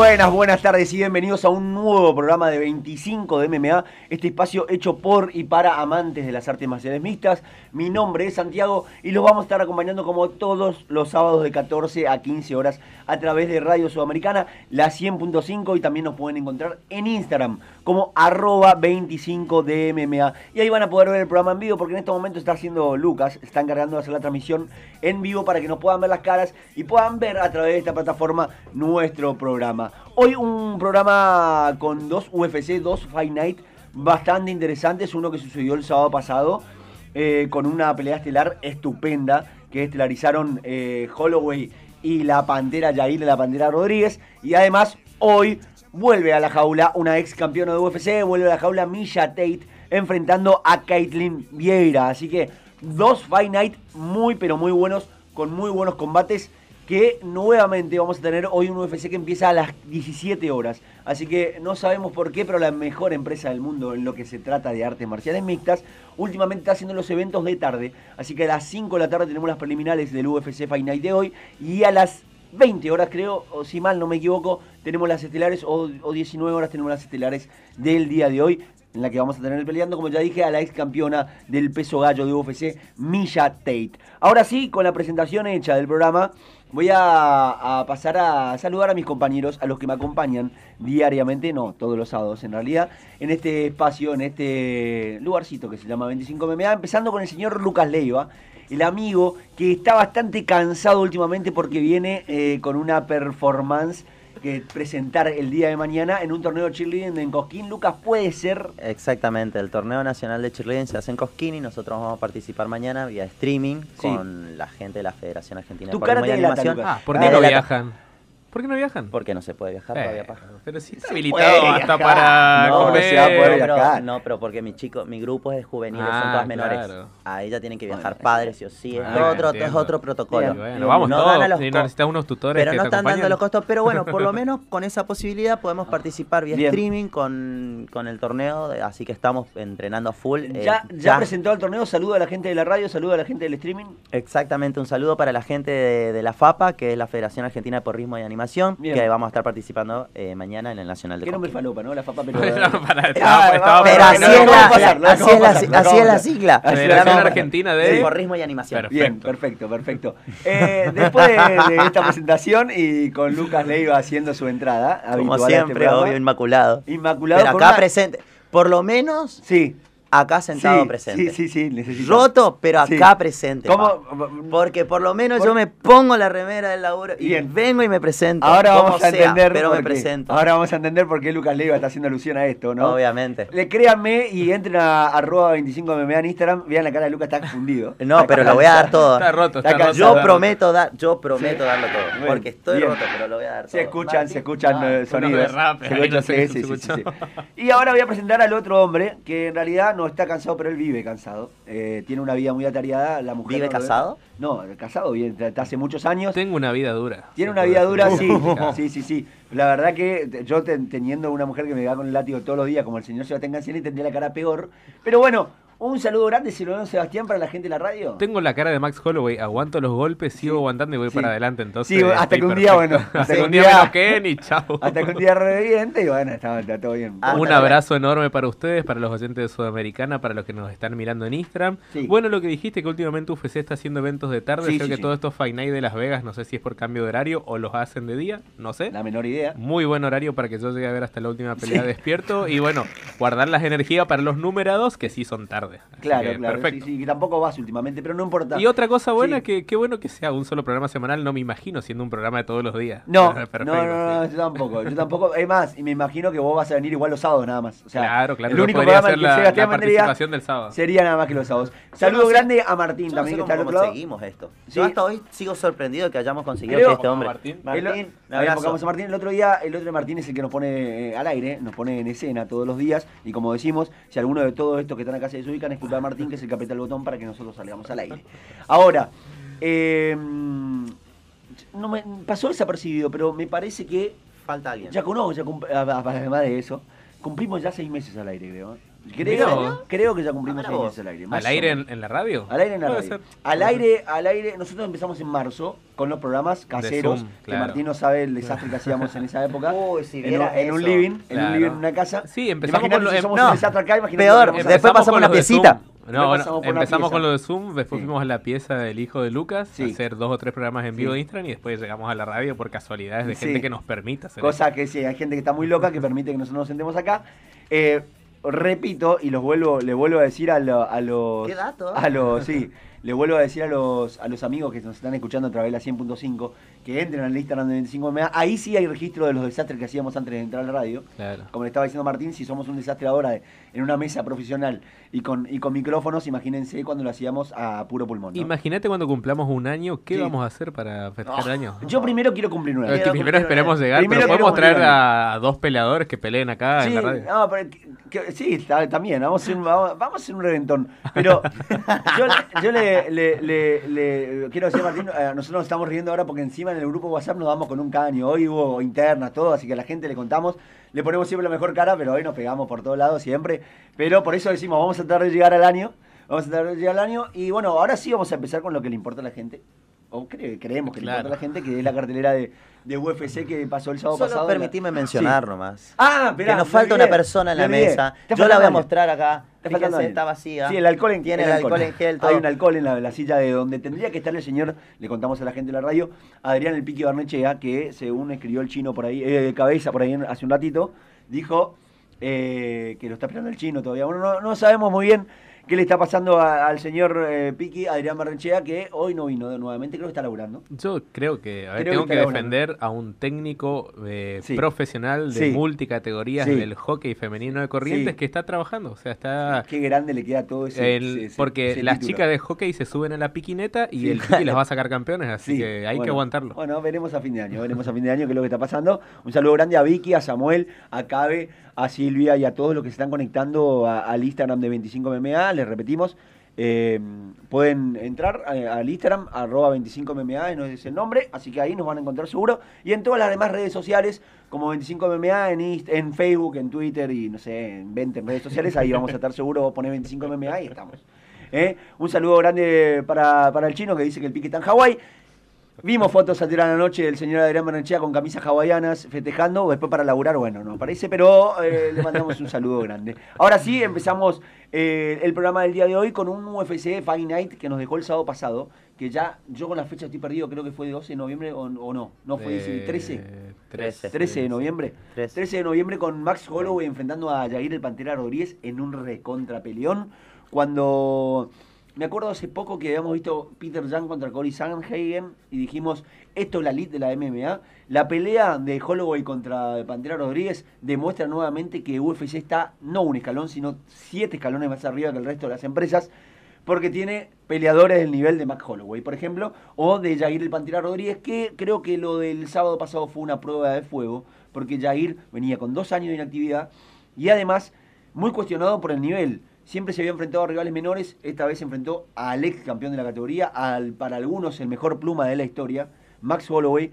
Buenas, buenas tardes y bienvenidos a un nuevo programa de 25 de MMA, este espacio hecho por y para amantes de las artes marciales mixtas. Mi nombre es Santiago y los vamos a estar acompañando como todos los sábados de 14 a 15 horas a través de Radio Sudamericana, la 100.5 y también nos pueden encontrar en Instagram como arroba 25 de MMA. Y ahí van a poder ver el programa en vivo porque en este momento está haciendo Lucas, está encargando de hacer la transmisión en vivo para que nos puedan ver las caras y puedan ver a través de esta plataforma nuestro programa. Hoy un programa con dos UFC, dos Fight Night bastante interesantes. Uno que sucedió el sábado pasado eh, con una pelea estelar estupenda que estelarizaron eh, Holloway y la Pantera Yair, la Pantera Rodríguez. Y además hoy vuelve a la jaula una ex campeona de UFC, vuelve a la jaula Misha Tate enfrentando a Caitlin Vieira. Así que dos Fight Night muy pero muy buenos, con muy buenos combates que nuevamente vamos a tener hoy un UFC que empieza a las 17 horas. Así que no sabemos por qué, pero la mejor empresa del mundo en lo que se trata de artes marciales mixtas, últimamente está haciendo los eventos de tarde. Así que a las 5 de la tarde tenemos las preliminares del UFC Fight Night de hoy y a las 20 horas creo, o si mal no me equivoco, tenemos las estelares, o, o 19 horas tenemos las estelares del día de hoy en la que vamos a tener peleando, como ya dije, a la ex campeona del peso gallo de UFC, Misha Tate. Ahora sí, con la presentación hecha del programa, voy a, pasar a saludar a mis compañeros, a los que me acompañan diariamente, no, todos los sábados en realidad, en este espacio, en este lugarcito que se llama 25 MMA, empezando con el señor Lucas Leiva, el amigo que está bastante cansado últimamente porque viene eh, con una performance que presentar el día de mañana en un torneo de cheerleading en Cosquín. Lucas, ¿puede ser? Exactamente, el torneo nacional de cheerleading se hace en Cosquín y nosotros vamos a participar mañana vía streaming con la gente de la Federación Argentina de cara de Animación. Ah, ¿por qué no viajan? ¿Por qué no viajan? Porque no se puede viajar todavía, Pero sí está habilitado hasta para no, comer. Se va a poder viajar. No, pero porque mi chico, mi grupo es juvenil, son ah, todas menores. A ella tienen que viajar padres, sí o sí. Es, ah, otro, es otro protocolo. bueno, vamos no todos. necesitas unos tutores Pero que no te están dando los costos. Pero bueno, por lo menos con esa posibilidad podemos participar vía streaming con, con el torneo. Así que estamos entrenando a full. Eh, ¿Ya, ya, presentó el torneo? Saludo a la gente de la radio, saludo a la gente del streaming. Exactamente, un saludo para la gente de, la FAPA, que es la Federación Argentina de Porrismo y Animación. Que vamos a estar participando eh, mañana en el Nacional de ¿Qué nombre falopa, no? La FAPA, pero... pero así es la sigla. Federación Argentina de... Porrismo y Animación. Bien, perfecto, perfecto. Eh, después de, esta presentación y con Lucas Leiva haciendo su entrada, Como este siempre, obvio, inmaculado. Inmaculado. Pero acá presente. Por lo menos... Sí acá sentado presente. Sí, sí, sí, necesito. Roto, pero acá presente. ¿Cómo? Porque por lo menos yo me pongo la remera del laburo y vengo y me presento. Ahora vamos a entender. pero me presento. Ahora vamos a entender por qué Lucas Leiva está haciendo alusión a esto, ¿no? Obviamente. Le créanme y entren a arroba 25mma en Instagram. Vean la cara de Lucas, está confundido. No, pero lo voy a dar todo. Está roto, está, roto. Yo prometo, dar, yo prometo darlo todo. porque estoy roto, pero lo voy a dar todo. Se escuchan, se escuchan eh, sonidos. Se escuchan, Y ahora voy a presentar al otro hombre que en realidad no está cansado, pero él vive cansado. Eh, tiene una vida muy atareada. La mujer ¿Vive casado? No, casado bien, hace muchos años. Tengo una vida dura. Tiene una vida dura, sí. sí, sí, sí. La verdad que yo teniendo una mujer que me va con el látigo todos los días, como el señor Sebastián Ganciani, tendría la cara peor. Pero bueno, un saludo grande, Silvano Sebastián, para la gente de la radio. Tengo la cara de Max Holloway, aguanto los golpes, sigo aguantando y voy para adelante. Entonces, sí, hasta que un día, bueno. Hasta que un día me y chao. Hasta que un día reviente y bueno, está, todo bien. un abrazo enorme para ustedes, para los oyentes de Sudamericana, para los que nos están mirando en Instagram. Bueno, lo que dijiste que últimamente UFC está haciendo eventos de tarde. Creo que todos estos Fight Night de Las Vegas, no sé si es por cambio de horario o los hacen de día, no sé. La menor idea. Muy buen horario para que yo llegue a ver hasta la última pelea despierto. Y bueno, guardar las energías para los numerados que sí son tarde. Claro, claro. Perfecto. Sí, sí, que tampoco vas últimamente, pero no importa. Y otra cosa buena, que qué bueno que sea un solo programa semanal, no me imagino siendo un programa de todos los días. No, no, no, yo tampoco, yo tampoco. Es más, y me imagino que vos vas a venir igual los sábados nada más. O sea, claro, claro. El único programa que la, la participación del sábado. Sería nada más que los sábados. Saludo grande a Martín también, que está al otro lado. conseguimos esto. Yo hasta hoy sigo sorprendido que hayamos conseguido que este hombre. Martín, Martín a Martín. El otro día, el otro de Martín es el que nos pone eh, al aire, nos pone en escena todos los días. Y como decimos, si alguno de todos estos que están acá se desubican, es culpa de Martín, que es el que aprieta el botón para que nosotros salgamos al aire. Ahora, em, no me pasó desapercibido, pero me parece que falta alguien. Ya conozco, ya además de eso, cumplimos ya seis meses al aire, creo. ¿eh? Creo, creo que ya cumplimos seis meses al aire. ¿Al aire en, la radio? Al aire en la radio. Al aire, al aire, nosotros empezamos en marzo con los programas caseros, que Martín no sabe el desastre que hacíamos en esa época. en, un living, en un living, en una casa. Sí, empezamos con lo, si somos un desastre acá, Peor, después pasamos una piecita. No, empezamos con lo de Zoom, después fuimos a la pieza del hijo de Lucas, a hacer dos o tres programas en vivo de Instagram y después llegamos a la radio por casualidades de gente que nos permita hacer Cosa que sí, hay gente que está muy loca que permite que nosotros nos sentemos acá. Eh, repito y los vuelvo, le vuelvo a decir a, a los... ¿Qué dato? A los, sí, le vuelvo a decir a los, a los amigos que nos están escuchando a través de la 100.5 que entren al Instagram de 25 MA. Ahí sí hay registro de los desastres que hacíamos antes de entrar a la radio. Como le estaba diciendo Martín, si somos un desastre ahora en una mesa profesional y con, y con micrófonos, imagínense cuando lo hacíamos a puro pulmón. Imagínate cuando cumplamos un año, ¿qué vamos a hacer para festejar el año? Yo primero quiero cumplir un año. primero esperemos llegar, pero podemos traer a, dos peleadores que peleen acá en la radio. No, pero sí, también, vamos a, hacer, vamos, a hacer un reventón. Pero yo, le, quiero decir, Martín, eh, nosotros nos estamos riendo ahora porque encima en el grupo WhatsApp nos damos con un caño. Hoy hubo internas, todo, así que a la gente le contamos. Le ponemos siempre la mejor cara, pero hoy nos pegamos por todos lados siempre. Pero por eso decimos, vamos a tratar de llegar al año. Vamos a tratar de llegar al año. Y bueno, ahora sí vamos a empezar con lo que le importa a la gente. O creemos que le importa a la gente, que es la cartelera de, de UFC que pasó el sábado Solo pasado. permitime mencionar nomás. Ah, Que nos falta una persona en la mesa. Yo la voy a mostrar acá. Fíjense, está vacía. Sí, el alcohol en Tiene el, alcohol, en gel. Hay un alcohol en la, silla de donde tendría que estar el señor, le contamos a la gente de la radio, Adrián El Piqui Barnechea, que según escribió el chino por ahí, eh, de cabeza por ahí hace un ratito, dijo eh, que lo está esperando el chino todavía. Bueno, no, no sabemos muy bien ¿Qué le está pasando al señor eh, Piqui, Adrián Barrenchea, que hoy no vino nuevamente? Creo que está laburando. Yo creo que, a ver, tengo que, defender a un técnico eh, profesional de multicategorías del hockey femenino de Corrientes que está trabajando. O sea, está. Qué grande le queda todo ese. porque las chicas de hockey se suben a la piquineta y el Piqui las va a sacar campeones, así que hay que aguantarlo. Bueno, veremos a fin de año, veremos a fin de año qué es lo que está pasando. Un saludo grande a Vicky, a Samuel, a Cabe, a Silvia y a todos los que se están conectando al Instagram de 25MMA. Les repetimos, eh, pueden entrar eh, al Instagram, arroba 25MMA, no es el nombre, así que ahí nos van a encontrar seguro. Y en todas las demás redes sociales, como 25MMA, en, en Facebook, en Twitter y no sé, en 20 redes sociales, ahí vamos a estar seguros, poner 25MMA y estamos. ¿Eh? Un saludo grande para, para, el chino que dice que el pique está en Hawái. Vimos fotos ayer a la noche del señor Adrián Mananchea con camisas hawaianas festejando, después para laburar, bueno, no parece, pero eh, le mandamos un saludo grande. Ahora sí, empezamos eh, el programa del día de hoy con un UFC Fight Night que nos dejó el sábado pasado, que ya yo con la fecha estoy perdido, creo que fue de 12 de noviembre o, no, no fue 13. 13. 13 de noviembre. 13. de noviembre con Max Holloway enfrentando a Jair el Pantera Rodríguez en un recontra peleón. Cuando me acuerdo hace poco que habíamos visto Peter Young contra Cory Sanhagen y dijimos, esto es la lead de la MMA. La pelea de Holloway contra Pantera Rodríguez demuestra nuevamente que UFC está no un escalón, sino siete escalones más arriba que el resto de las empresas, porque tiene peleadores del nivel de Mac Holloway, por ejemplo, o de Jair el Pantera Rodríguez, que creo que lo del sábado pasado fue una prueba de fuego, porque Jair venía con dos años de inactividad y además muy cuestionado por el nivel Siempre se había enfrentado a rivales menores, esta vez se enfrentó al ex campeón de la categoría, al para algunos el mejor pluma de la historia, Max Holloway.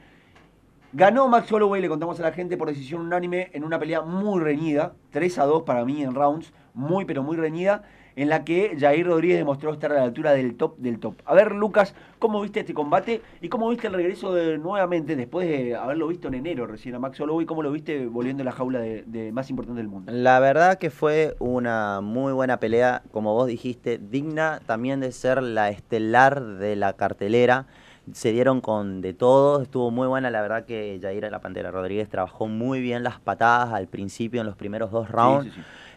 Ganó Max Holloway, le contamos a la gente, por decisión unánime en una pelea muy reñida, 3 a 2 para mí en rounds, muy pero muy reñida en la que Jair Rodríguez demostró estar a la altura del top del top. A ver, Lucas, ¿cómo viste este combate y cómo viste el regreso de nuevamente, después de haberlo visto en enero recién a Max Holloway, cómo lo viste volviendo a la jaula de, más importante del mundo? La verdad que fue una muy buena pelea, como vos dijiste, digna también de ser la estelar de la cartelera se dieron con de todo, estuvo muy buena, la verdad que Jair La Pantera Rodríguez trabajó muy bien las patadas al principio en los primeros dos rounds.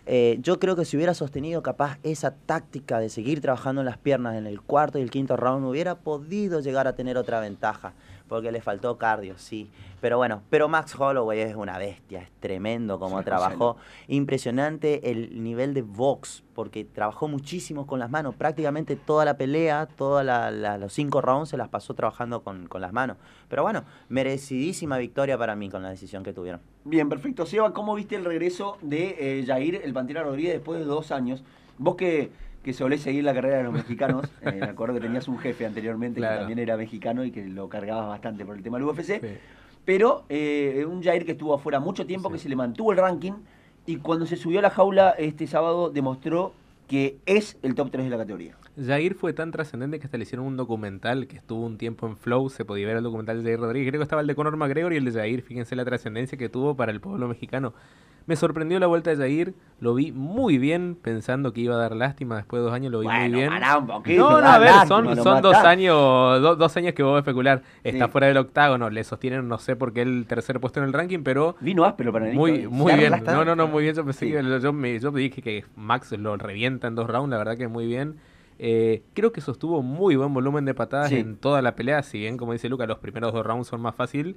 Eh, yo creo que si hubiera sostenido capaz esa táctica de seguir trabajando en las piernas en el cuarto y el quinto round, hubiera podido llegar a tener otra ventaja porque le faltó cardio, sí. Pero bueno, pero Max Holloway es una bestia, es tremendo como trabajó. Impresionante el nivel de box, porque trabajó muchísimo con las manos. Prácticamente toda la pelea, todos los cinco rounds se las pasó trabajando con, las manos. Pero bueno, merecidísima victoria para mí con la decisión que tuvieron. Bien, perfecto. Seba, ¿cómo viste el regreso de eh, Jair, el Pantera Rodríguez, después de dos años? Vos que que solés seguir la carrera de los mexicanos. Eh, me acuerdo que tenías un jefe anteriormente que también era mexicano y que lo cargabas bastante por el tema del UFC. Pero eh, un Jair que estuvo afuera mucho tiempo, que se le mantuvo el ranking y cuando se subió a la jaula este sábado demostró que es el top 3 de la categoría. Jair fue tan trascendente que hasta le hicieron un documental que estuvo un tiempo en Flow, se podía ver el documental de Jair Rodríguez, creo que estaba el de Conor McGregor y el de Jair, fíjense la trascendencia que tuvo para el pueblo mexicano. Me sorprendió la vuelta de Jair, lo vi muy bien, pensando que iba a dar lástima después de dos años, lo vi muy bien. no, no, a ver, son, son dos años, dos años que vos a especular. Está fuera del octágono, le sostienen, no sé por qué el tercer puesto en el ranking, pero. Vino áspero para el Muy, muy bien. No, no, no, muy bien. Yo pensé que yo, me, yo dije que Max lo revienta en dos rounds, la verdad que muy bien. Eh, creo que sostuvo muy buen volumen de patadas en toda la pelea, si bien como dice Luca, los primeros dos rounds son más fácil,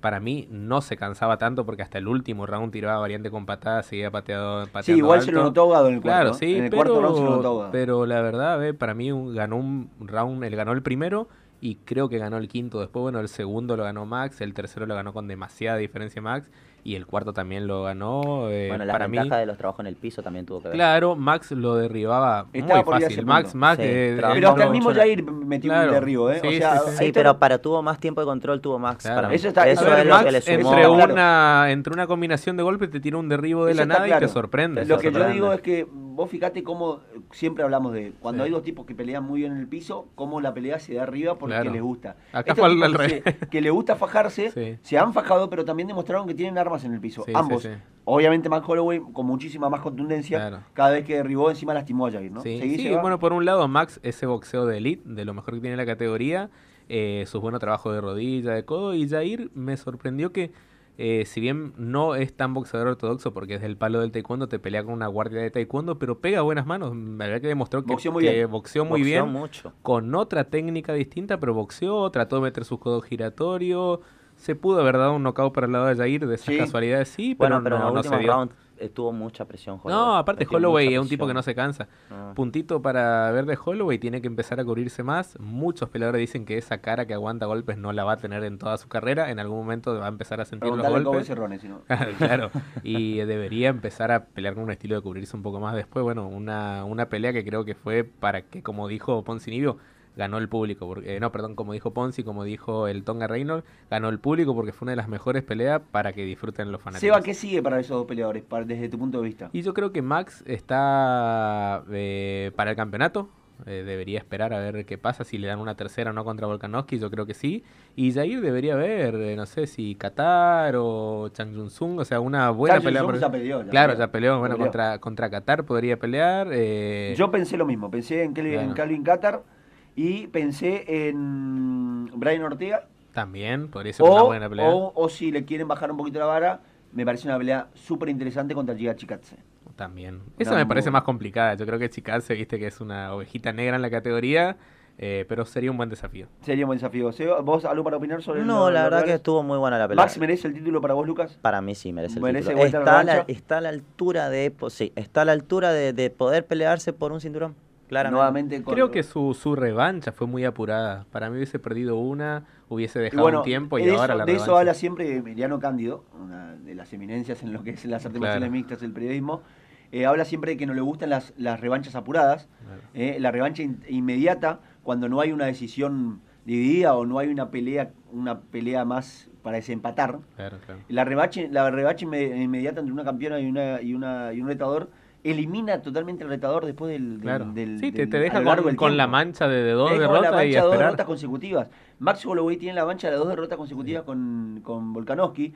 para mí no se cansaba tanto porque hasta el último round tiraba variante con patadas, seguía pateado, pateando Sí, igual se lo notó ahogado en el cuarto. Claro, sí, en el pero, cuarto round se lo notó Pero la verdad, para mí ganó un round, él ganó el primero y creo que ganó el quinto después. Bueno, el segundo lo ganó Max, el tercero lo ganó con demasiada diferencia Max y el cuarto también lo ganó. Eh, bueno, la para ventaja de los trabajos en el piso también tuvo que ver. Claro, Max lo derribaba muy fácil. Max, Max, eh, pero hasta el mismo Jair metió un derribo, ¿eh? Sí, o sea, sí, pero para tuvo más tiempo de control tuvo Max. Para Eso, está, eso es lo que le sumó. Entre una, entre una combinación de golpes te tira un derribo de la nada y te sorprende. Lo que yo digo es que vos fíjate cómo siempre hablamos de cuando hay dos tipos que pelean muy bien en el piso, cómo la pelea se da arriba porque les gusta. Acá fue al revés. Que, le gusta fajarse, se han fajado, pero también demostraron que tienen armas en el piso. Ambos. Obviamente Max Holloway con muchísima más contundencia. Cada vez que derribó encima lastimó a Jair, ¿no? Sí, bueno, por un lado Max ese boxeo de elite, de lo mejor que tiene la categoría, eh, sus buenos trabajos de rodilla, de codo, y Jair me sorprendió que eh, si bien no es tan boxeador ortodoxo porque es del palo del taekwondo, te pelea con una guardia de taekwondo, pero pega buenas manos. La verdad que demostró que boxeó muy bien, boxeó muy bien mucho. con otra técnica distinta, pero boxeó, trató de meter sus codos giratorios. Se pudo haber dado un knockout para el lado de Jair de esas casualidades, sí, pero, no, no se dio tuvo mucha presión Holloway. No, aparte Holloway es un tipo que no se cansa. Ah. Puntito para ver de Holloway, tiene que empezar a cubrirse más. Muchos peleadores dicen que esa cara que aguanta golpes no la va a tener en toda su carrera. En algún momento va a empezar a sentir los golpes. claro, y debería empezar a pelear con un estilo de cubrirse un poco más después. Bueno, una, una pelea que creo que fue para que, como dijo Poncinibio, ganó el público. Porque, eh, no, perdón, como dijo Ponzi, como dijo el Tonga Reynolds, ganó el público porque fue una de las mejores peleas para que disfruten los fanáticos. Seba, ¿qué sigue para esos dos peleadores desde tu punto de vista? Y yo creo que Max está eh, para el campeonato. Eh, debería esperar a ver qué pasa, si le dan una tercera o no contra Volkanovski, yo creo que sí. Y Jair debería ver, no sé si Qatar o Chang Jun Sung, o sea, una buena pelea. claro, ya peleó, bueno, contra, contra Qatar podría pelear. Yo pensé lo mismo, pensé en, Kelvin, en Calvin Qatar y pensé en Brian Ortega. También, podría ser una buena pelea. O, si le quieren bajar un poquito la vara, me parece una pelea súper interesante contra Giga Chikatse. También. Esa me parece más complicada. Yo creo que Chikatse, viste que es una ovejita negra en la categoría. Eh, pero sería un buen desafío. Sería un buen desafío. ¿Vos algo para opinar sobre No, la verdad que estuvo muy buena la pelea. ¿Max merece el título para vos, Lucas? Para mí sí merece el título. Está a, la, está a la altura de sí, está a la altura de poder pelearse por un cinturón. Nuevamente Creo que su, su revancha fue muy apurada. Para mí hubiese perdido una, hubiese dejado un tiempo y ahora la De eso habla siempre Emiliano Cándido, una de las eminencias en lo que es las artes marciales mixtas, el periodismo. Eh, habla siempre de que no le gustan las, las revanchas apuradas. Eh, la revancha inmediata, cuando no hay una decisión dividida o no hay una pelea, una pelea más para desempatar. La revancha, la revancha inmediata entre una campeona y, una, y, una, y un retador elimina totalmente el retador después del. del, sí, te, deja con, la mancha de, dos derrotas. La y de dos derrotas consecutivas. Max Holloway tiene la mancha de dos derrotas consecutivas con, con Volkanovski.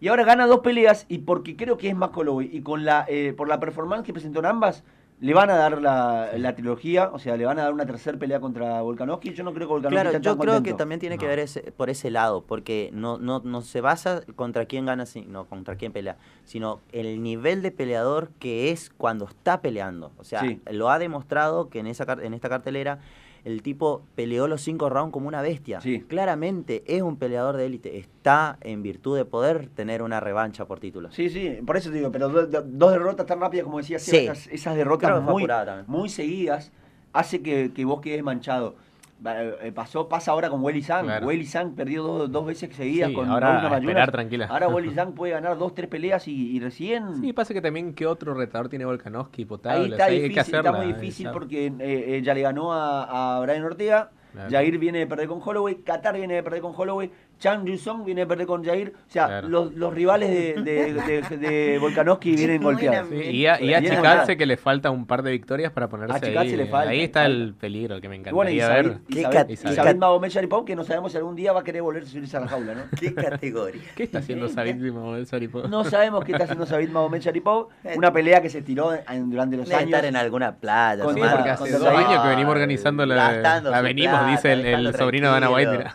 Y ahora gana dos peleas y porque creo que es Max Holloway y con la, eh, por la performance que presentó en ambas, le van a dar la, trilogía, o sea, le van a dar una tercera pelea contra Volkanovski. Yo no creo que Volkanovski Claro, yo creo que también tiene que ver ese, por ese lado, porque no, no, no se basa contra quién gana, no contra quién pelea, sino el nivel de peleador que es cuando está peleando. O sea, lo ha demostrado que en, esa, en esta cartelera el tipo peleó los cinco rounds como una bestia. Claramente es un peleador de élite. Está en virtud de poder tener una revancha por título. Sí, sí, por eso te digo, pero dos derrotas tan rápidas como decía, esas, derrotas muy, muy seguidas, hace que, que vos quedes manchado. Eh, pasó, pasa ahora con Welly Zhang. Welly Zhang perdió dos, dos veces seguidas con ahora esperar tranquila. Ahora Welly Zhang puede ganar dos, tres peleas y, recién. Sí, pasa que también que otro retador tiene Volkanovski potable. Ahí está, difícil, está muy difícil porque eh, ya le ganó a, a Brian Ortega Jair viene de perder con Holloway, Qatar viene de perder con Holloway, Chang Yusong viene de perder con Jair. O sea, los, los, rivales de, de, de, Volkanovski vienen golpeados. y, a, y achicarse que le falta un par de victorias para ponerse ahí. Le falta, ahí está el peligro que me encantaría ver. Y Sabit Magomed Sharipov, que no sabemos si algún día va a querer volver a subirse a la jaula, ¿no? ¿Qué categoría? ¿Qué está haciendo Sabit Magomed Sharipov? No sabemos qué está haciendo Sabit Magomed Sharipov. Una pelea que se tiró durante los años. estar en alguna playa. Con, porque hace dos años que venimos organizando la, la venimos, dice el, sobrino de Ana White.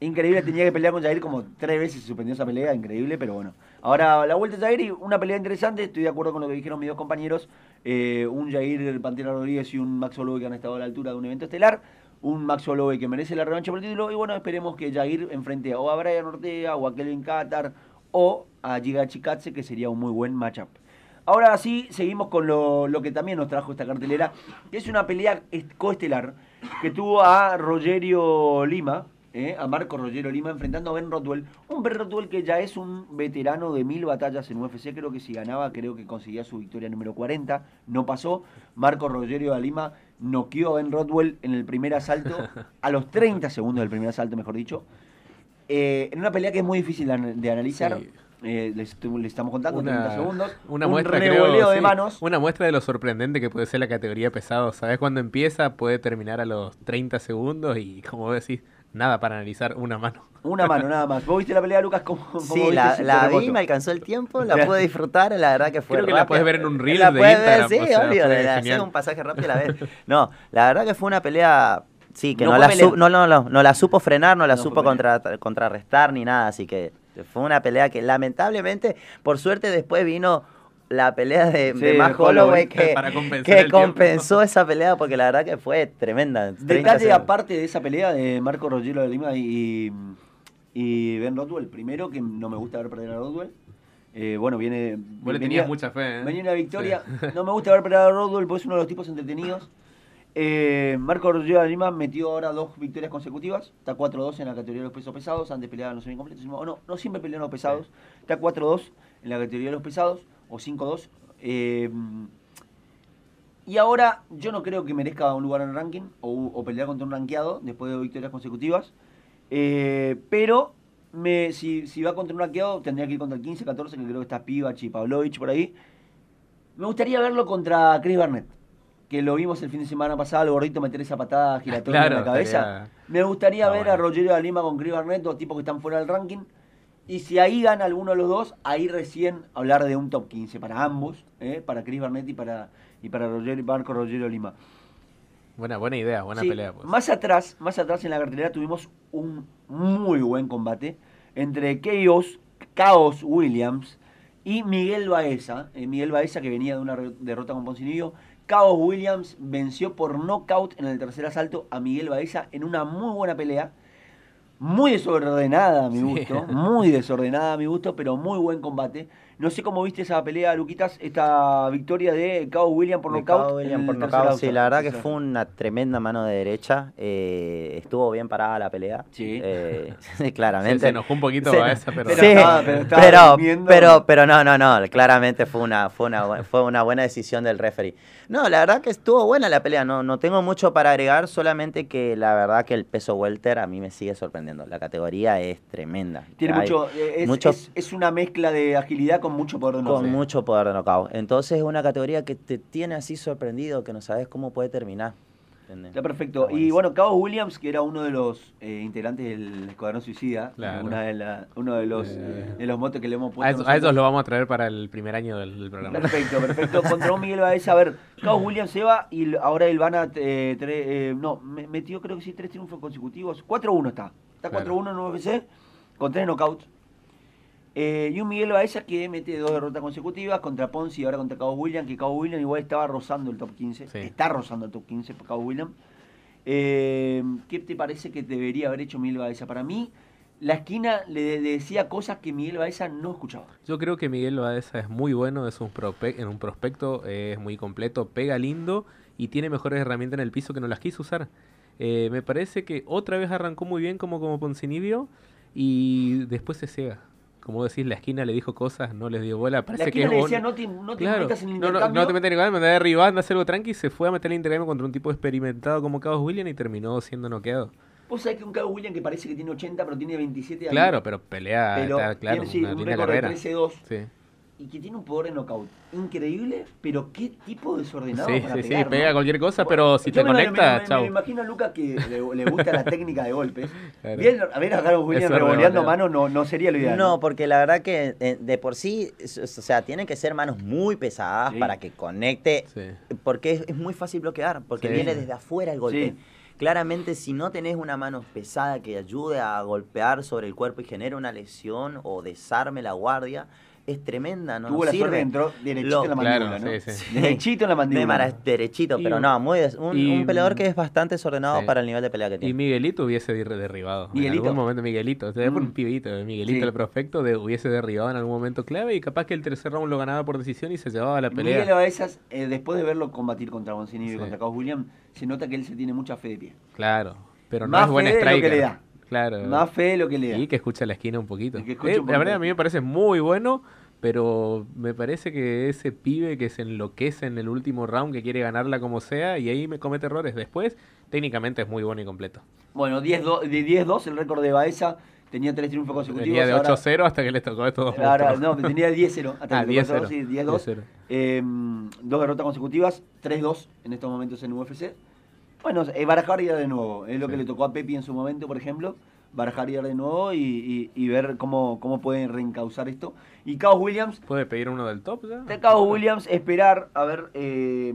Increíble, tenía que pelear con Jair como tres veces, se suspendió esa pelea, increíble, pero bueno. Ahora, la vuelta de Jair y una pelea interesante, estoy de acuerdo con lo que dijeron mis dos compañeros. Eh, un Jair Pantera Rodríguez y un Max Holloway que han estado a la altura de un evento estelar. Un Max Holloway que merece la revancha por el título. Y bueno, esperemos que Jair enfrente o a Brian Ortega o a Kelvin Qatar o a Giga Chikatse, que sería un muy buen matchup. Ahora sí, seguimos con lo, lo, que también nos trajo esta cartelera, que es una pelea coestelar que tuvo a Rogerio Lima, eh, a Marco Rogerio Lima, enfrentando a Ben Rothwell. Un Ben Rothwell que ya es un veterano de mil batallas en UFC, creo que si ganaba, creo que conseguía su victoria número 40, no pasó. Marco Rogerio Lima noqueó a Ben Rothwell en el primer asalto, a los 30 segundos del primer asalto, mejor dicho. Eh, en una pelea que es muy difícil de, analizar. Eh, les, estamos contando, una, 30 segundos. Una muestra, de manos. Una muestra de lo sorprendente que puede ser la categoría pesado. ¿Sabes cuándo empieza? Puede terminar a los 30 segundos y, como decís, nada para analizar una mano. Una mano, nada más. ¿Vos viste la pelea, Lucas? ¿Cómo, sí, la, la vi, me alcanzó el tiempo, la pude disfrutar, la verdad que fue Creo que la puedes ver en un reel de Instagram. sí, obvio, hacer un pasaje rápido la vez. No, la verdad que fue una pelea... Sí, que no, la, no, no, no, no la supo frenar, no la supo contra, contrarrestar ni nada, así que fue una pelea que lamentablemente, por suerte después vino la pelea de, de Matt Holloway que, que compensó esa pelea porque la verdad que fue tremenda. Detalle aparte de esa pelea de Marco Rogero de Lima y, y Ben Rodwell. Primero, que no me gusta ver perder a Rodwell. Eh, bueno, viene. Vos le tenías mucha fe. ¿eh? Venía una victoria. No me gusta ver perder a Rodwell porque es uno de los tipos entretenidos. Eh, Marco Rodríguez de Lima metió ahora dos victorias consecutivas. Está 4-2 en la categoría de los pesos pesados. Antes peleaban los semicompletos. No, no siempre pelearon los pesados. Está 4-2 en la categoría de los pesados. O 5-2. Eh, y ahora yo no creo que merezca un lugar en el ranking. O, pelear contra un rankeado después de dos victorias consecutivas. Eh, pero me, si, si, va contra un rankeado tendría que ir contra el 15-14, que creo que está Pivach y Pavlovich por ahí. Me gustaría verlo contra Chris Barnett que lo vimos el fin de semana pasado, el gordito meter esa patada giratoria en la cabeza. Me gustaría ver a Rogerio de Lima con Chris Barnett, dos tipos que están fuera del ranking. Y si ahí gana alguno de los dos, ahí recién hablar de un top 15 para ambos, ¿eh? para Chris Barnett y para, y para Rogerio, Marco Rogerio Lima. Buena, buena idea, buena pelea. Pues. Más atrás, más atrás en la cartelera tuvimos un muy buen combate entre Chaos, Chaos Williams y Miguel Baeza. Eh, Miguel Baeza que venía de una derrota con Poncinillo Chaos Williams venció por knockout en el tercer asalto a Miguel Baeza en una muy buena pelea. Muy desordenada a mi gusto, muy desordenada a mi gusto, pero muy buen combate. No sé cómo viste esa pelea, Luquitas, esta victoria de Cao William por nocaut. por Sí, la verdad que fue una tremenda mano de derecha. Eh, estuvo bien parada la pelea. Sí. Eh, claramente. Se, enojó un poquito a esa, pero... Sí, pero, pero, pero, no, no, no. Claramente fue una, fue, una, fue una buena decisión del referee. No, la verdad que estuvo buena la pelea. No, no tengo mucho para agregar, solamente que la verdad que el peso welter a mí me sigue sorprendiendo. La categoría es tremenda. Tiene mucho, es, es una mezcla de agilidad con mucho poder de Con mucho poder de knockout. Entonces es una categoría que te tiene así sorprendido, que no sabes cómo puede terminar. Está perfecto. y bueno, Cabo Williams, que era uno de los eh, integrantes del Escuadrón Suicida, una de uno de los, eh. de los motos que le hemos puesto. A, esos lo vamos a traer para el primer año del, programa. Perfecto, perfecto. Contra un Miguel Baeza, a ver, Cabo Williams se va y ahora el Van eh, no, metió creo que sí tres triunfos consecutivos. 4-1 está. Está 4-1 en UFC con tres knockouts. Eh, y un Miguel Baeza que mete dos derrotas consecutivas contra Ponzi y ahora contra Cabo William, que Cabo William igual estaba rozando el top 15. Está rozando el top 15 por Cabo William. Eh, ¿Qué te parece que debería haber hecho Miguel Baeza? Para mí, la esquina le, decía cosas que Miguel Baeza no escuchaba. Yo creo que Miguel Baeza es muy bueno, es un en un prospecto, es muy completo, pega lindo y tiene mejores herramientas en el piso que no las quiso usar. Eh, me parece que otra vez arrancó muy bien como, como Poncinibio y después se ciega como decís, la esquina le dijo cosas, no les dio bola. Parece la esquina que le decía, no te, no te metas en el intercambio. No, no, te metas en el intercambio, arriba, anda a hacer algo tranqui, se fue a meter el intercambio contra un tipo experimentado como Cabos William y terminó siendo noqueado. Vos sabés que un Cabos William que parece que tiene 80, pero tiene 27 años. Claro, pero pelea, pero está claro, tiene, sí, un récord de 13-2. Sí y que tiene un poder de knockout increíble, pero qué tipo desordenado sí, para sí, pegar, sí, pega cualquier cosa, pero si te conecta, chao. Me, imagino a Lucas que le, gusta la técnica de golpes. Bien, a ver a Carlos Williams revoleando mano no, no sería lo ideal. No, porque la verdad que eh, de por sí, o sea, tienen que ser manos muy pesadas para que conecte, porque es, muy fácil bloquear, porque viene desde afuera el golpe. Claramente, si no tenés una mano pesada que ayude a golpear sobre el cuerpo y genere una lesión o desarme la guardia, es tremenda, ¿no? Tuvo la suerte entró derechito en la mandíbula, ¿no? Sí, sí. Derechito en la mandíbula. derechito, pero no, muy un, peleador que es bastante desordenado para el nivel de pelea que tiene. Y Miguelito hubiese derribado. ¿Miguelito? En algún momento Miguelito, se ve por un mm. pibito, Miguelito el prospecto, de, hubiese derribado en algún momento clave y capaz que el tercer round lo ganaba por decisión y se llevaba a la pelea. Miguel Baezas, eh, después de verlo combatir contra Gonzini y contra Carlos William, se nota que él se tiene mucha fe de pie. Claro, pero no es buen striker. Claro. Más fe lo que le da. Y que escucha la esquina un poquito. Eh, la verdad a mí me parece muy bueno pero me parece que ese pibe que se enloquece en el último round, que quiere ganarla como sea, y ahí me comete errores. Después, técnicamente es muy bueno y completo. Bueno, 10-2 de 10-2 el récord de Baeza. Tenía tres triunfos consecutivos. Tenía de 8-0 hasta que le tocó estos dos. Ahora, no, tenía 10-0. Hasta ah, que 10-0. Sí, 10-2. Eh, dos derrotas consecutivas, 3-2 en estos momentos en UFC. Bueno, eh, barajar ya de nuevo. Es lo que le tocó a Pepi en su momento, por ejemplo barajar de nuevo y, y, ver cómo, cómo pueden reencauzar esto. Y Chaos Williams. ¿Puede pedir uno del top ya? De Chaos Williams, esperar, a ver, eh,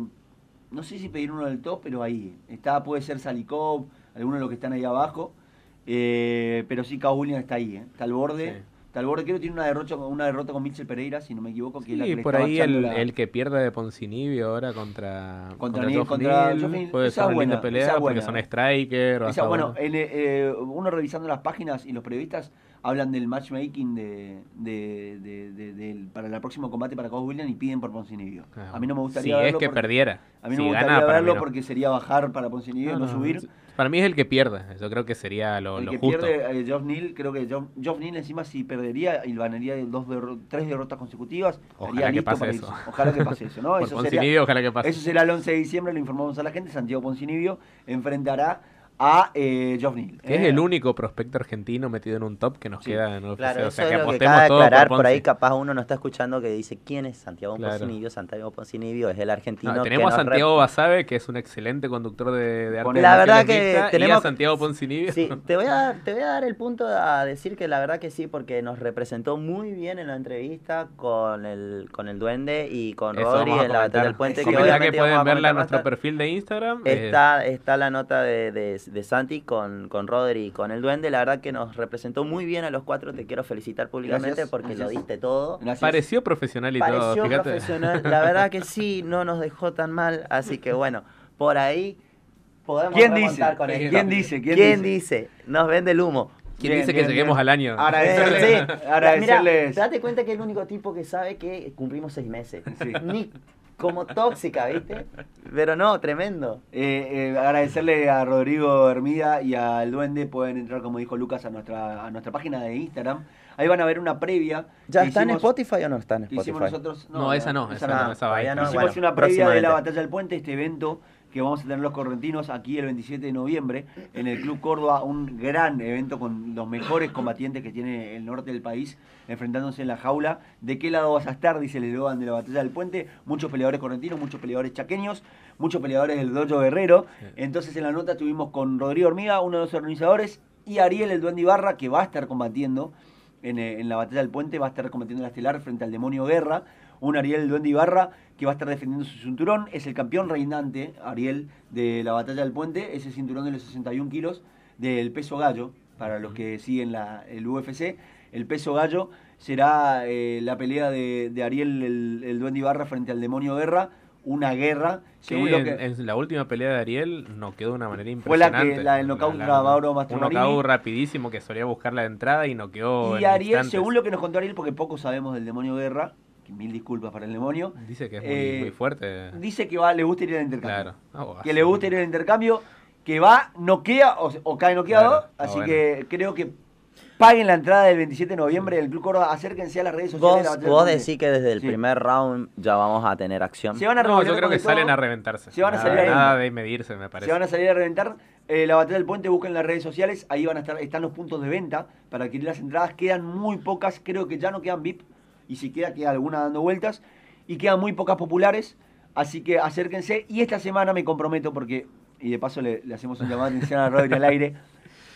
no sé si pedir uno del top, pero ahí. Está, puede ser Salikov, alguno de los que están ahí abajo. Eh, pero sí, Chaos Williams está ahí, eh, está al borde. Que tiene una derrota, una derrota con Mitchell Pereira, si no me equivoco. Que sí, por ahí el, el, que pierde de Poncinibio ahora contra contra, contra, puede ser una pelea porque son striker. bueno, eh, uno revisando las páginas y los periodistas hablan del matchmaking de, de, de, para el próximo combate para Cowboy Williams y piden por Poncinibio. Ah, a mí no me gustaría si es que perdiera. A mí no me gustaría verlo porque sería bajar para Poncinibio y no, subir. Para mí es el que pierde. Yo creo que sería lo, el que pierde eh, Geoff Neal, creo que Geoff, Neal encima si perdería y ganaría dos tres derrotas consecutivos, ojalá que pase eso. Ojalá que pase eso, ¿no? eso sería, ojalá que pase. Eso será el 11 de diciembre, lo informamos a la gente. Santiago Poncinibio enfrentará a eh, Geoff Neal. Que es el único prospecto argentino metido en un top que nos queda en el claro, O sea, que apostemos todo aclarar por, ahí, capaz uno no está escuchando que dice quién es Santiago Poncinibio. Santiago Poncinibio es el argentino. tenemos a Santiago Basabe, que es un excelente conductor de, de arte. La verdad que tenemos. a Santiago Poncinibio. Sí, te voy, a dar, te voy a dar el punto a decir que la verdad que sí, porque nos representó muy bien en la entrevista con el, con el Duende y con Rodri en la batalla del puente. que, que pueden verla en nuestro perfil de Instagram. Está, está la nota de, de de Santi con, con Rodri y con el Duende. La verdad que nos representó muy bien a los cuatro. Te quiero felicitar públicamente porque lo diste todo. Pareció profesional y todo. Pareció profesional. La verdad que sí, no nos dejó tan mal. Así que bueno, por ahí podemos ¿Quién dice? con ¿Quién dice? ¿Quién, dice? Nos vende el humo. ¿Quién dice que lleguemos al año? Agradecerles. sí. Agradecerles. Mira, date cuenta que es el único tipo que sabe que cumplimos seis meses. Sí. Ni como tóxica, ¿viste? Pero no, tremendo. Eh, eh, agradecerle a Rodrigo Hermida y al Duende. Pueden entrar, como dijo Lucas, a nuestra, a nuestra página de Instagram. Ahí van a ver una previa. ¿Ya está en Spotify o no está en Spotify? nosotros, no, esa no, esa no, esa va Hicimos una previa de la Batalla del Puente, este evento que vamos a tener los correntinos aquí el 27 de noviembre en el Club Córdoba, un gran evento con los mejores combatientes que tiene el norte del país enfrentándose en la jaula. ¿De qué lado vas a estar? Dice el eslogan de la batalla del puente. Muchos peleadores correntinos, muchos peleadores chaqueños, muchos peleadores del Dojo Guerrero. Entonces en la nota estuvimos con Rodrigo Hormiga, uno de los organizadores, y Ariel el Duende Ibarra, que va a estar combatiendo en, eh, en la batalla del puente, va a estar combatiendo en la estelar frente al demonio Guerra un Ariel el Duende Ibarra que va a estar defendiendo su cinturón. Es el campeón reinante, Ariel, de la batalla del puente. Ese cinturón de los 61 kilos del peso gallo, para los que siguen la, el UFC. El peso gallo será eh, la pelea de, Ariel el, el, Duende Ibarra frente al demonio Guerra. Una guerra. Según en, que, en, la última pelea de Ariel no quedó de una manera impresionante. Fue la, que, la del knockout Mauro Un knockout rapidísimo que solía buscar la entrada y no quedó. Y Ariel, según lo que nos contó Ariel, porque poco sabemos del demonio Guerra, mil disculpas para el demonio. Dice que es muy, eh, fuerte. Dice que va, le gusta ir al intercambio. Claro. Ah, que le gusta ir al intercambio, que va, noquea o, o cae noqueado. así que creo que Paguen la entrada del 27 de noviembre del Club Córdoba, acérquense a las redes sociales. Vos, vos decís que desde el primer round ya vamos a tener acción. Se van a no, yo creo que salen a reventarse. Se van a salir nada, de medirse, me parece. Se van a salir a reventar. Eh, la batalla del puente, busquen las redes sociales, ahí van a estar, están los puntos de venta para adquirir las entradas. Quedan muy pocas, creo que ya no quedan VIP, y si queda, queda alguna dando vueltas, y quedan muy pocas populares, así que acérquense. Y esta semana me comprometo, porque, y de paso le, hacemos un llamado de atención a Rodri al aire,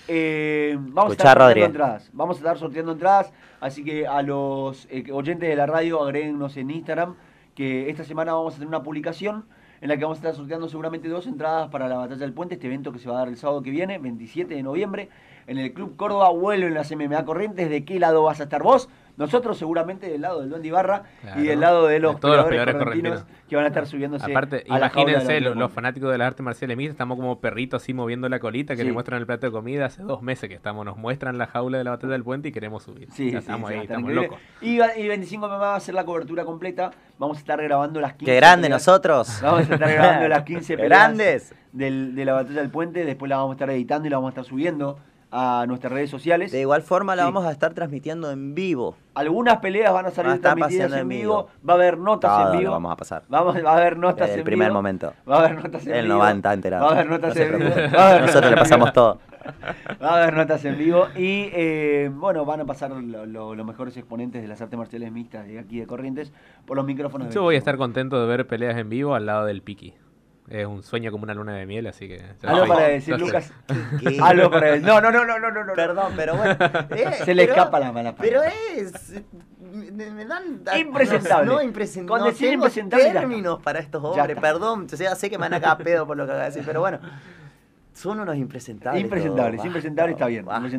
eh, vamos a estar sorteando entradas. Vamos a estar sorteando entradas. Así que a los eh, oyentes de la radio, agréguenos en Instagram. Que esta semana vamos a tener una publicación en la que vamos a estar sorteando seguramente dos entradas para la Batalla del Puente, este evento que se va a dar el sábado que viene, 27 de noviembre. En el Club Córdoba vuelven las MMA Corrientes. ¿De qué lado vas a estar vos? Nosotros seguramente del lado del Duende Ibarra y del lado de los, todos los correntinos que van a estar subiéndose. Aparte, imagínense, los, fanáticos de las artes marciales mixtas, estamos como perritos así moviendo la colita que le muestran el plato de comida. Hace dos meses que estamos, nos muestran la jaula de la batalla del puente y queremos subir. Sí, estamos ahí, estamos locos. Y, 25 me va a hacer la cobertura completa. Vamos a estar grabando las 15. ¡Qué grande nosotros! Vamos a estar grabando las 15 ¡Grandes! de la batalla del puente. Después la vamos a estar editando y la vamos a estar subiendo a nuestras redes sociales. De igual forma la vamos a estar transmitiendo en vivo. Algunas peleas van a salir transmitidas en vivo. Va a haber notas en vivo. vamos a pasar. Vamos, va a haber notas en vivo. el primer momento. Va a haber notas en vivo. El 90 enterado. Va a haber notas en vivo. Nosotros le pasamos todo. Va a haber notas en vivo. Y eh, bueno, van a pasar los mejores exponentes de las artes marciales mixtas de aquí de Corrientes por los micrófonos. Yo voy a estar contento de ver peleas en vivo al lado del Piki. Es un sueño como una luna de miel, así que. Algo para decir, Lucas. Algo para decir. No, no, no, no, no, no. Perdón, pero bueno. Eh, Se le escapa la mala Pero es. Me dan. Impresentable. No, impresentable. Cuando no tengo impresentable. términos para estos hombres. Perdón, o sea, sé que me van a cagar pedo por lo que acabo de decir, pero bueno. Son unos impresentables. Impresentables, impresentables está bien. vamos,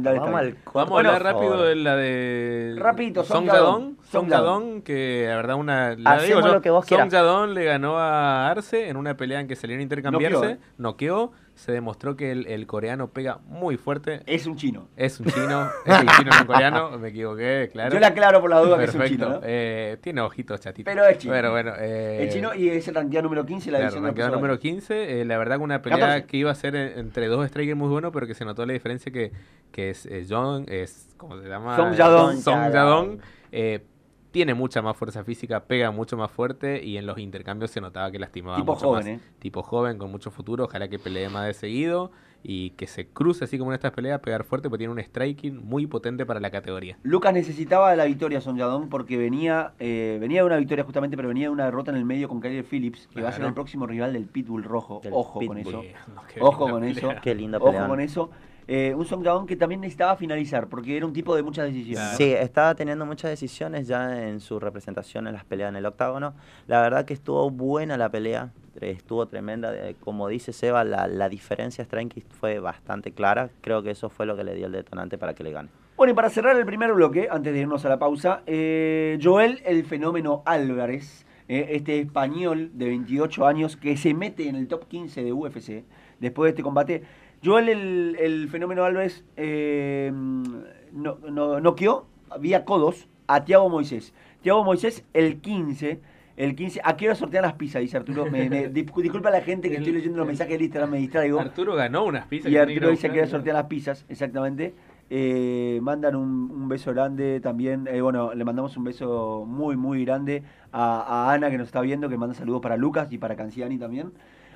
vamos a hablar rápido de la de. Rapidito, Song Yadong. Song Yadong, que la verdad una. La digo yo, lo que vos Song Yadong le ganó a Arce en una pelea en que salieron a intercambiarse. Noqueó. ¿eh? se demostró que el, coreano pega muy fuerte. Es un chino. Es un chino. es un chino, no coreano. Me equivoqué, claro. Yo le aclaro por la duda que es un chino. Eh, tiene ojitos chatitos. Pero es chino. Pero bueno. Eh, es chino y es el ranqueado número 15 la claro, edición número 15. Eh, la verdad que una pelea que iba a ser entre dos strikers muy buenos, pero que se notó la diferencia que, que es John, es, ¿cómo se llama? Song Yadong. Song Yadong. Eh, tiene mucha más fuerza física, pega mucho más fuerte y en los intercambios se notaba que lastimaba tipo mucho joven, ¿eh? Tipo joven, con mucho futuro, ojalá que pelee más de seguido y que se cruce así como en estas peleas, pegar fuerte, porque tiene un striking muy potente para la categoría. Lucas necesitaba la victoria Son porque venía, eh, venía de una victoria justamente, pero venía de una derrota en el medio con Kyle Phillips, que va a ser el próximo rival del Pitbull rojo. Ojo con eso. Ojo con eso. Qué linda pelea. Ojo con eso. Eh, un Song que también necesitaba finalizar, porque era un tipo de muchas decisiones. Sí, estaba teniendo muchas decisiones ya en su representación en las peleas en el octágono. La verdad que estuvo buena la pelea, estuvo tremenda. Como dice Seba, la, la diferencia Stranky fue bastante clara. Creo que eso fue lo que le dio el detonante para que le gane. Bueno, y para cerrar el primer bloque, antes de irnos a la pausa, eh, Joel, el fenómeno Álvarez, eh, este español de 28 años que se mete en el top 15 de UFC después de este combate Joel, el, el fenómeno Alves, eh, no, no, noqueó vía codos a Tiago Moisés. Tiago Moisés, el 15. El 15, ¿a qué hora sortean las pizzas? Dice Arturo. Me, disculpa a la gente que estoy leyendo los mensajes de Instagram, me distraigo. Arturo ganó unas pizzas. Y Arturo dice que hora sortean las pizzas, exactamente. Eh, mandan un, beso grande también. Eh, bueno, le mandamos un beso muy, muy grande a, a, Ana que nos está viendo, que manda saludos para Lucas y para Canciani también.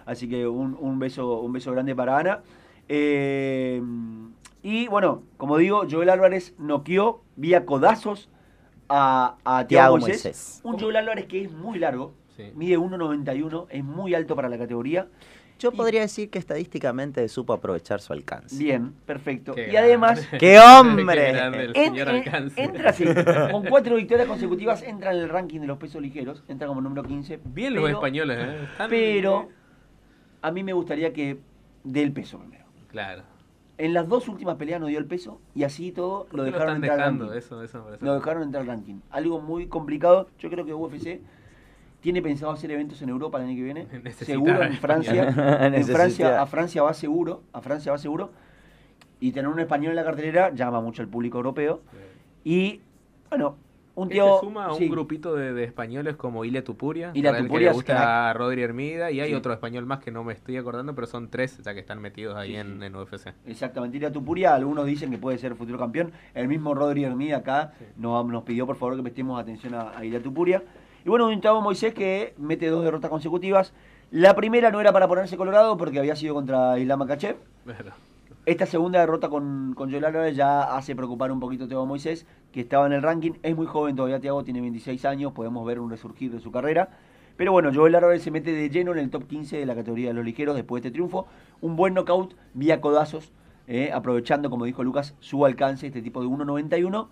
Así que un, un, beso, un beso grande para Ana. Eh, y bueno, como digo, Joel Álvarez noqueó vía codazos a, a Tiago Moisés. Un Joel Álvarez que es muy largo, mide 1,91, es muy alto para la categoría. Yo podría decir que estadísticamente supo aprovechar su alcance. Bien, perfecto. y además. ¡Qué hombre! entra así. Con cuatro victorias consecutivas entra en el ranking de los pesos ligeros. Entra como número 15. Bien los españoles, ¿eh? pero a mí me gustaría que dé el peso primero. Claro. En las dos últimas peleas no dio el peso y así todo lo dejaron entrar al ranking. Eso, eso lo dejaron entrar al ranking. Algo muy complicado. Yo creo que UFC tiene pensado hacer eventos en Europa el año que viene. seguro en Francia. en Francia, a Francia va seguro. A Francia va seguro. Y tener un español en la cartelera llama mucho al público europeo. Y bueno, Un tío, se suma a un grupito de, españoles como Ile Tupuria, Ile Tupuria que le gusta a Rodri Hermida y hay otro español más que no me estoy acordando, pero son tres ya que están metidos ahí en, en, UFC. Exactamente, Ile Tupuria, algunos dicen que puede ser futuro campeón. El mismo Rodri Hermida acá nos, nos, pidió por favor que prestemos atención a, a Ile Tupuria. Y bueno, un chavo Moisés que mete dos derrotas consecutivas. La primera no era para ponerse colorado porque había sido contra Islam Makachev. Esta segunda derrota con, con Joel ya hace preocupar un poquito a Teo Moisés, que estaba en el ranking. Es muy joven todavía, Thiago tiene 26 años, podemos ver un resurgir de su carrera. Pero bueno, Joel Álvarez se mete de lleno en el top 15 de la categoría de los ligeros después de este triunfo. Un buen knockout vía codazos, eh, aprovechando, como dijo Lucas, su alcance, este tipo de 1.91.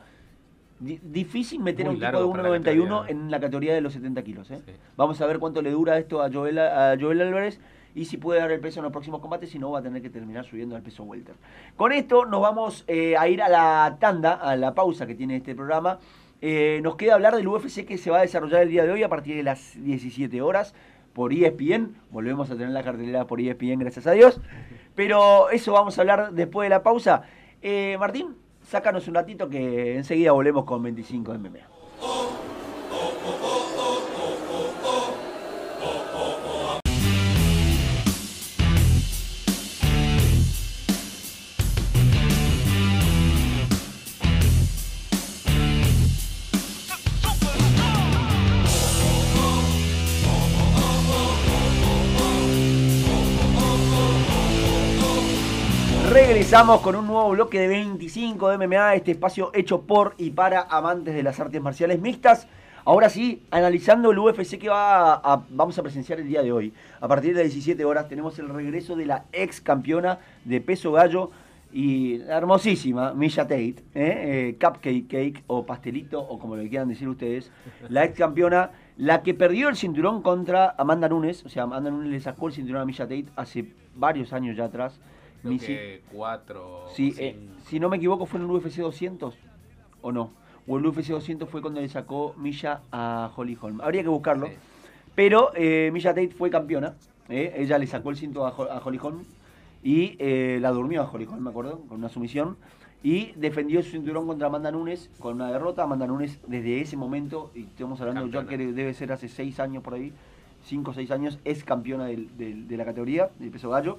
difícil meter a un tipo de 1.91 en la categoría de los 70 kilos. Eh. Vamos a ver cuánto le dura esto a Joel, a Joel Álvarez y si puede dar el peso en los próximos combates, si no va a tener que terminar subiendo al peso welter. Con esto nos vamos eh, a ir a la tanda, a la pausa que tiene este programa. Eh, nos queda hablar del UFC que se va a desarrollar el día de hoy a partir de las 17 horas por ESPN. Volvemos a tener la cartelera por ESPN, gracias a Dios. Pero eso vamos a hablar después de la pausa. Eh, Martín, sácanos un ratito que enseguida volvemos con 25 de MMA. Regresamos con un nuevo bloque de 25 de MMA, este espacio hecho por y para amantes de las artes marciales mixtas. Ahora sí, analizando el UFC que va vamos a presenciar el día de hoy. A partir de 17 horas tenemos el regreso de la ex campeona de peso gallo y hermosísima Misha Tate, ¿eh? Eh, cupcake cake o pastelito o como le quieran decir ustedes, la ex campeona, la que perdió el cinturón contra Amanda Nunes, o sea, Amanda Nunes le sacó el cinturón a Misha Tate hace varios años ya atrás. Creo que cuatro. Sí, eh, si no me equivoco, fue en el UFC 200 o no. O el UFC 200 fue cuando le sacó Misha a Holly Holm. Habría que buscarlo. Pero eh, Misha Tate fue campeona. Eh, ella le sacó el cinto a, Holly Holm y eh, la durmió a Holly Holm, me acuerdo, con una sumisión. Y defendió su cinturón contra Amanda Nunes con una derrota. Amanda Nunes desde ese momento, y estamos hablando ya que debe ser hace seis años por ahí, cinco o seis años, es campeona de la categoría, del peso gallo.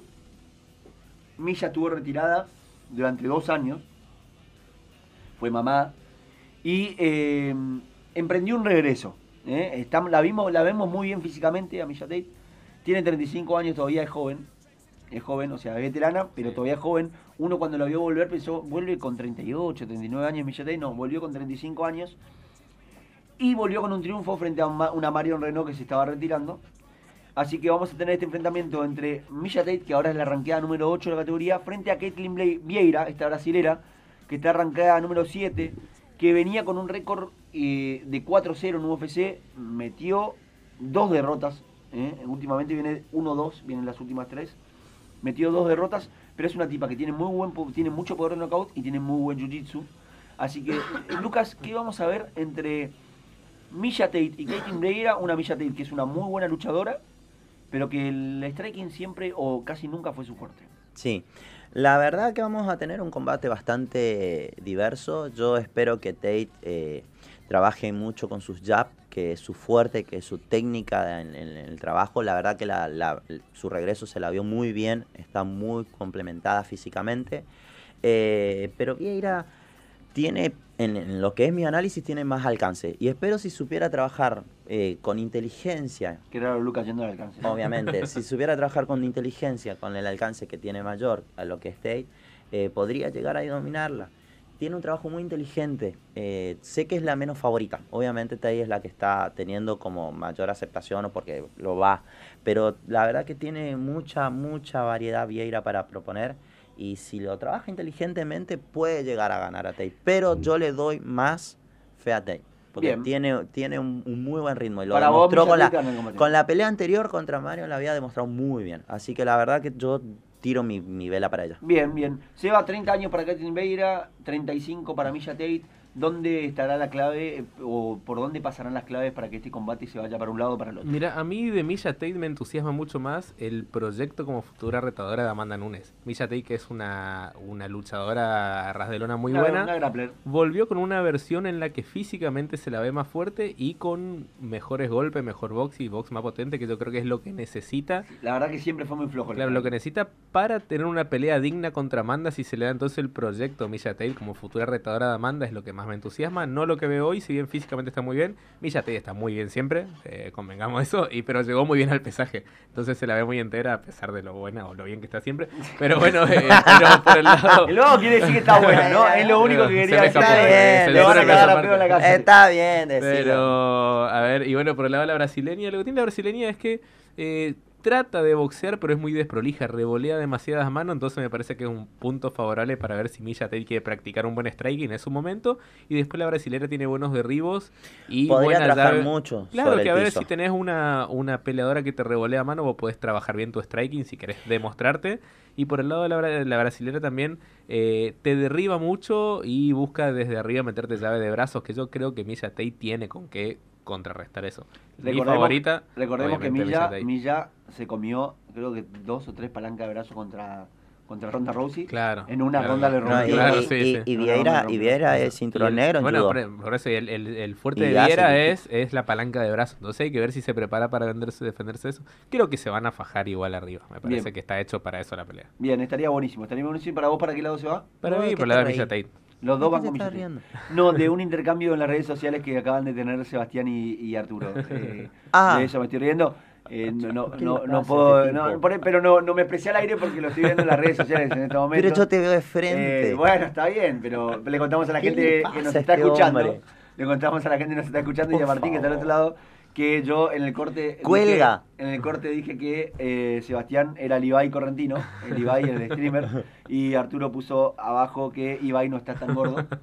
Milla estuvo retirada durante dos años, fue mamá, y eh, emprendió un regreso. ¿eh? la, vimos, la vemos muy bien físicamente a Milla Tate. Tiene 35 años, todavía es joven. Es joven, o sea, es veterana, pero todavía es joven. Uno cuando la vio volver pensó, vuelve con 38, 39 años Milla Tate. No, volvió con 35 años. Y volvió con un triunfo frente a una Marion Renault que se estaba retirando. Así que vamos a tener este enfrentamiento entre Misha Tate, que ahora es la ranqueada número 8 de la categoría, frente a Caitlin Vieira, esta brasilera, que está ranqueada número 7, que venía con un récord eh, de 4-0 en UFC, metió dos derrotas, eh, últimamente viene 1-2, vienen las últimas tres, metió dos derrotas, pero es una tipa que tiene muy buen tiene mucho poder de knockout y tiene muy buen jiu-jitsu. Así que, Lucas, ¿qué vamos a ver entre Misha Tate y Caitlin Vieira? Una Misha Tate que es una muy buena luchadora pero que el striking siempre o casi nunca fue su fuerte. Sí, la verdad que vamos a tener un combate bastante diverso. Yo espero que Tate eh, trabaje mucho con sus jabs, que es su fuerte, que es su técnica en, el trabajo. La verdad que su regreso se la vio muy bien, está muy complementada físicamente. Eh, pero Vieira tiene, en, lo que es mi análisis, tiene más alcance. Y espero si supiera trabajar eh, con inteligencia. Que raro Lucas yendo al alcance. Obviamente, si supiera trabajar con inteligencia, con el alcance que tiene mayor a lo que es Tate, eh, podría llegar a dominarla. Tiene un trabajo muy inteligente. Eh, sé que es la menos favorita. Obviamente Tate es la que está teniendo como mayor aceptación o porque lo va. Pero la verdad que tiene mucha, mucha variedad Vieira para proponer y si lo trabaja inteligentemente puede llegar a ganar a Tate. Pero yo le doy más fe a Tate. Porque tiene, tiene un, muy buen ritmo. Y lo demostró con la, con la pelea anterior contra Mario, la había demostrado muy bien. Así que la verdad que yo tiro mi, vela para ella. Bien, bien. Se va 30 años para Kathleen Beira, 35 para Misha Tate. ¿Dónde estará la clave o por dónde pasarán las claves para que este combate se vaya para un lado o para el otro? Mira, a mí de Misha Tate me entusiasma mucho más el proyecto como futura retadora de Amanda Nunes. Misha Tate, que es una, una luchadora a ras de lona muy buena, volvió con una versión en la que físicamente se la ve más fuerte y con mejores golpes, mejor box y box más potente, que yo creo que es lo que necesita. La verdad que siempre fue muy flojo. Claro, lo que necesita para tener una pelea digna contra Amanda, si se le da entonces el proyecto Misha Tate como futura retadora de Amanda, es lo que más me entusiasma. No lo que veo hoy, si bien físicamente está muy bien. Milla está muy bien siempre, eh, convengamos eso, y, pero llegó muy bien al pesaje. Entonces se la ve muy entera a pesar de lo buena o lo bien que está siempre. Pero bueno, eh, pero por el lado. luego quiere decir que está buena, ¿no? Es lo único que quería decir. Está bien, Pero, a ver, y bueno, por el lado de la brasileña, lo que tiene la brasileña es que. Eh, trata de boxear, pero es muy desprolija, revolea demasiadas manos, entonces me parece que es un punto favorable para ver si Milla tiene que practicar un buen striking en su momento. Y después la brasilera tiene buenos derribos y Podría trabajar mucho. Claro, que a ver si tenés una, una peleadora que te revolea mano, vos podés trabajar bien tu striking si querés demostrarte. Y por el lado de la, la brasilera también eh, te derriba mucho y busca desde arriba meterte llave de brazos, que yo creo que Milla Tate tiene con qué contrarrestar eso. Mi favorita. Recordemos que Milla, Milla se comió, creo que dos o tres palancas de brazo contra contra Ronda Rousey. Claro. En una ronda le rompió. y, Vieira, es cinturón negro. Bueno, por, eso el, el, fuerte de Vieira es, es la palanca de brazo. Entonces hay que ver si se prepara para venderse, defenderse eso. Creo que se van a fajar igual arriba. Me parece que está hecho para eso la pelea. Bien, estaría buenísimo. Estaría buenísimo. ¿Para vos para qué lado se va? Para mí, por la de Tate. Los dos van con No, de un intercambio en las redes sociales que acaban de tener Sebastián y, Arturo. Eh, ah. De eso me estoy riendo. Eh, no, no, no, no puedo, este pero no, no me expresé al aire porque lo estoy viendo en las redes sociales en este momento. Pero yo te veo de frente. Eh, bueno, está bien, pero le contamos a la gente que nos está este escuchando. Le contamos a la gente que nos está escuchando y a Martín que está al otro lado que yo en el corte. ¡Cuelga! en el corte dije que eh, Sebastián era el Ibai correntino, el Ibai, el streamer, y Arturo puso abajo que Ibai no está tan gordo.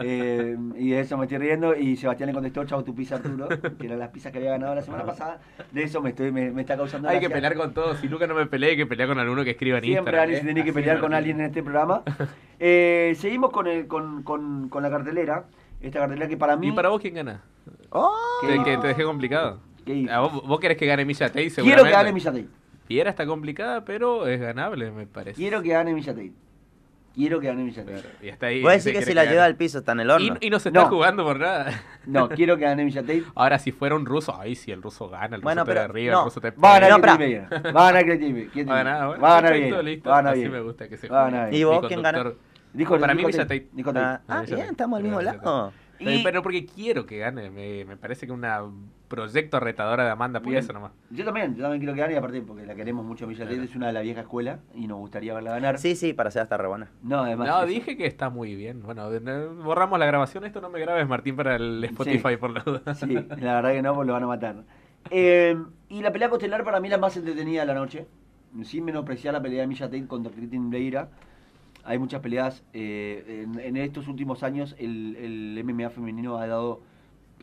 Eh, y de eso me estoy riendo, y Sebastián le contestó, chau tu pizza Arturo, que eran las pizzas que había ganado la semana pasada. De eso me, estoy, me, está causando. Hay que pelear con todos. Si Lucas no me peleé, hay que pelear con alguno que escriba en Siempre Instagram. Siempre tiene que pelear con alguien en este programa. Eh, seguimos con, el, con, con, con la cartelera. Esta cartelera que para mí. ¿Y para vos quién gana? Oh. Que, te dejé complicado. vos, vos, querés que gane Misha Tate, Quiero que gane Misha Tate. Piera está complicada, pero es ganable, me parece. Quiero que gane Misha Tate. Quiero que gane Misha Tate. y está ahí. Voy a decir que si la lleva al piso está en el horno. Y, no se está jugando por nada. No, quiero que gane Misha Tate. Ahora, si fuera un ruso, ahí si el ruso gana, el bueno, ruso pero, arriba, no. el ruso te Va a ganar Creative Va a ganar Creative Va a ganar, Va a ganar bien. Va a ganar bien. Así me gusta que se juegue. ¿Y vos quién gana? Dijo, Para mí Misha Tate. Ah, ah, bien, estamos al mismo lado. Pero porque quiero que gane. Me, me parece que una proyecto retadora de Amanda por eso nomás. Yo también, yo también quiero que gane, aparte porque la queremos mucho Milla es una de la vieja escuela y nos gustaría verla ganar. Sí, sí, para ser hasta re buena. No, además. No, dije que está muy bien. Bueno, borramos la grabación, esto no me grabes, Martín, para el Spotify por la duda. Sí, la verdad que no, pues lo van a matar. Eh, y la pelea costelar para mí la más entretenida de la noche. Sin menospreciar la pelea de Milla contra Cristian Bleira hay muchas peleas. Eh, en, estos últimos años el, el, MMA femenino ha dado,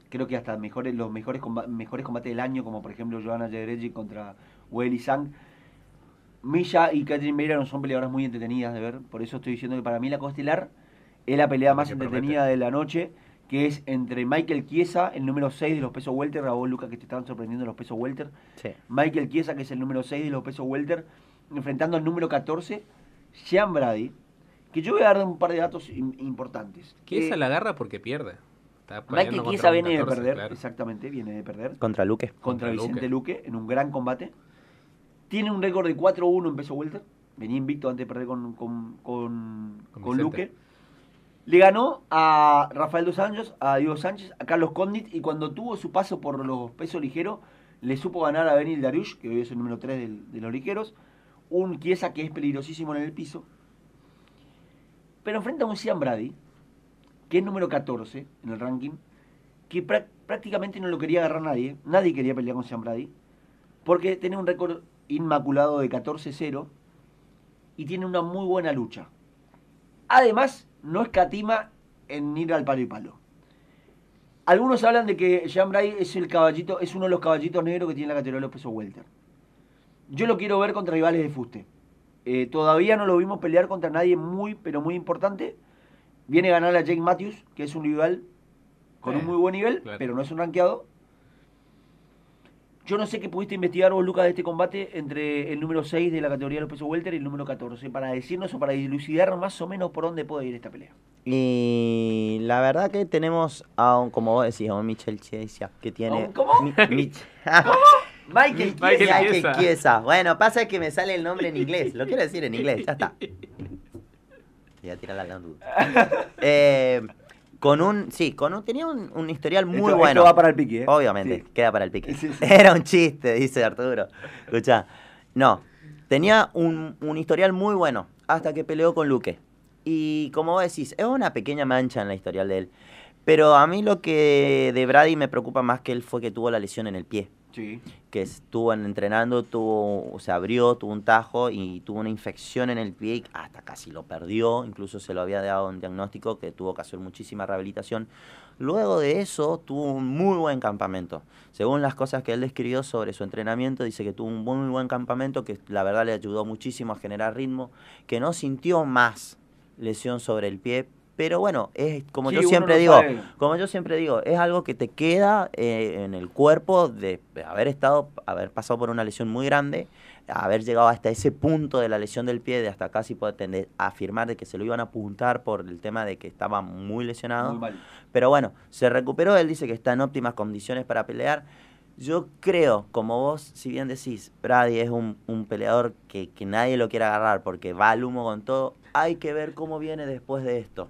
creo que hasta mejores los mejores, mejores combates del año, como por ejemplo Joanna Jedrzejczyk contra Weili Sang. Misha y Catherine Meira no son peleadoras muy entretenidas de ver, por eso estoy diciendo que para mí la costelar es la pelea más entretenida de la noche, que es entre Michael Chiesa, el número 6 de los pesos welter, Raúl Lucas que te estaban sorprendiendo los pesos welter. Michael Chiesa, que es el número 6 de los pesos welter, enfrentando al número 14, Sean Brady, que yo voy a dar un par de datos importantes. Chiesa la agarra porque pierde. Michael Chiesa viene de perder, exactamente, viene de perder. Contra Luque. Contra, Vicente Luque. en un gran combate. Tiene un récord de 4-1 en peso welter. Venía invicto antes de perder con, con, con, Luque. Le ganó a Rafael Dos Anjos, a Diego Sánchez, a Carlos Condit y cuando tuvo su paso por los pesos ligeros, le supo ganar a Benil Dariush, que hoy es el número 3 de los ligeros. Un Chiesa que es peligrosísimo en el piso pero enfrenta a un Cian Brady, que es número 14 en el ranking, que prácticamente no lo quería agarrar nadie. Nadie quería pelear con Cian Brady, porque tiene un récord inmaculado de 14-0 y tiene una muy buena lucha. Además, no escatima en ir al palo y palo. Algunos hablan de que Sean Brady es el caballito, es uno de los caballitos negros que tiene la categoría de los pesos welter. Yo lo quiero ver contra rivales de fuste. Eh, todavía no lo vimos pelear contra nadie muy, pero muy importante. Viene a ganar a Jake Matthews, que es un rival con un eh, muy buen nivel, pero no es un rankeado. Yo no sé qué pudiste investigar vos, Lucas, de este combate entre el número 6 de la categoría de los pesos welter y el número 14, para decirnos o para dilucidar más o menos por dónde puede ir esta pelea. Y la verdad que tenemos a un, como vos decís, a un Michel Chiesa, que tiene... ¿Cómo? Michael, Michael Chiesa. Bueno, pasa que me sale el nombre en inglés, lo quiero decir en inglés, ya está. Voy a tirar la eh, con un, sí, con un, tenía un, historial muy bueno. Esto va para el pique, ¿eh? Obviamente, queda para el pique. Era un chiste, dice Arturo. Escucha, no, tenía un, un historial muy bueno hasta que peleó con Luque. Y como vos decís, es una pequeña mancha en la historial de él. Pero a mí lo que de Brady me preocupa más que él fue que tuvo la lesión en el pie. Que estuvo entrenando, tuvo, se abrió, tuvo un tajo y tuvo una infección en el pie, hasta casi lo perdió, incluso se lo había dado un diagnóstico que tuvo que hacer muchísima rehabilitación. Luego de eso tuvo un muy buen campamento. Según las cosas que él describió sobre su entrenamiento, dice que tuvo un muy buen campamento, que la verdad le ayudó muchísimo a generar ritmo, que no sintió más lesión sobre el pie, pero bueno, es como yo siempre digo, como yo siempre digo, es algo que te queda eh, en el cuerpo de haber estado, haber pasado por una lesión muy grande, haber llegado hasta ese punto de la lesión del pie, de hasta casi poder afirmar de que se lo iban a apuntar por el tema de que estaba muy lesionado. Pero bueno, se recuperó, él dice que está en óptimas condiciones para pelear. Yo creo, como vos, si bien decís, Brady es un, un peleador que, que nadie lo quiere agarrar porque va al humo con todo, hay que ver cómo viene después de esto.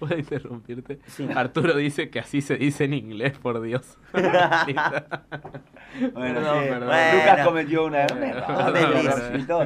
¿Puedo interrumpirte? Arturo dice que así se dice en inglés, por Dios. bueno, Lucas cometió una error.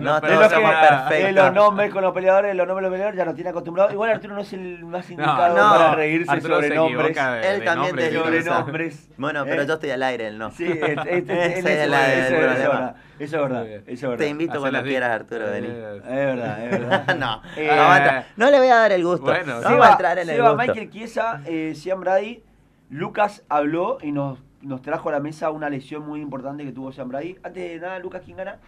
No, todos somos perfectos. Los nombres con los peleadores, los nombres de los peleadores ya nos tiene acostumbrados. Igual Arturo no es el más indicado para reírse sobre nombres. él también te sobre nombres. Bueno, pero yo estoy al aire, él no. Sí, este, este, es el problema. Eso es verdad, eso es verdad. Te invito cuando quieras, Arturo, vení. Es verdad, es verdad. no, eh, no, le voy a dar el gusto. Bueno, no va a entrar en el gusto. Michael Chiesa, eh, Sean Brady, Lucas habló y nos, nos trajo a la mesa una lesión muy importante que tuvo Sean Brady. Antes de nada, Lucas, ¿quién gana?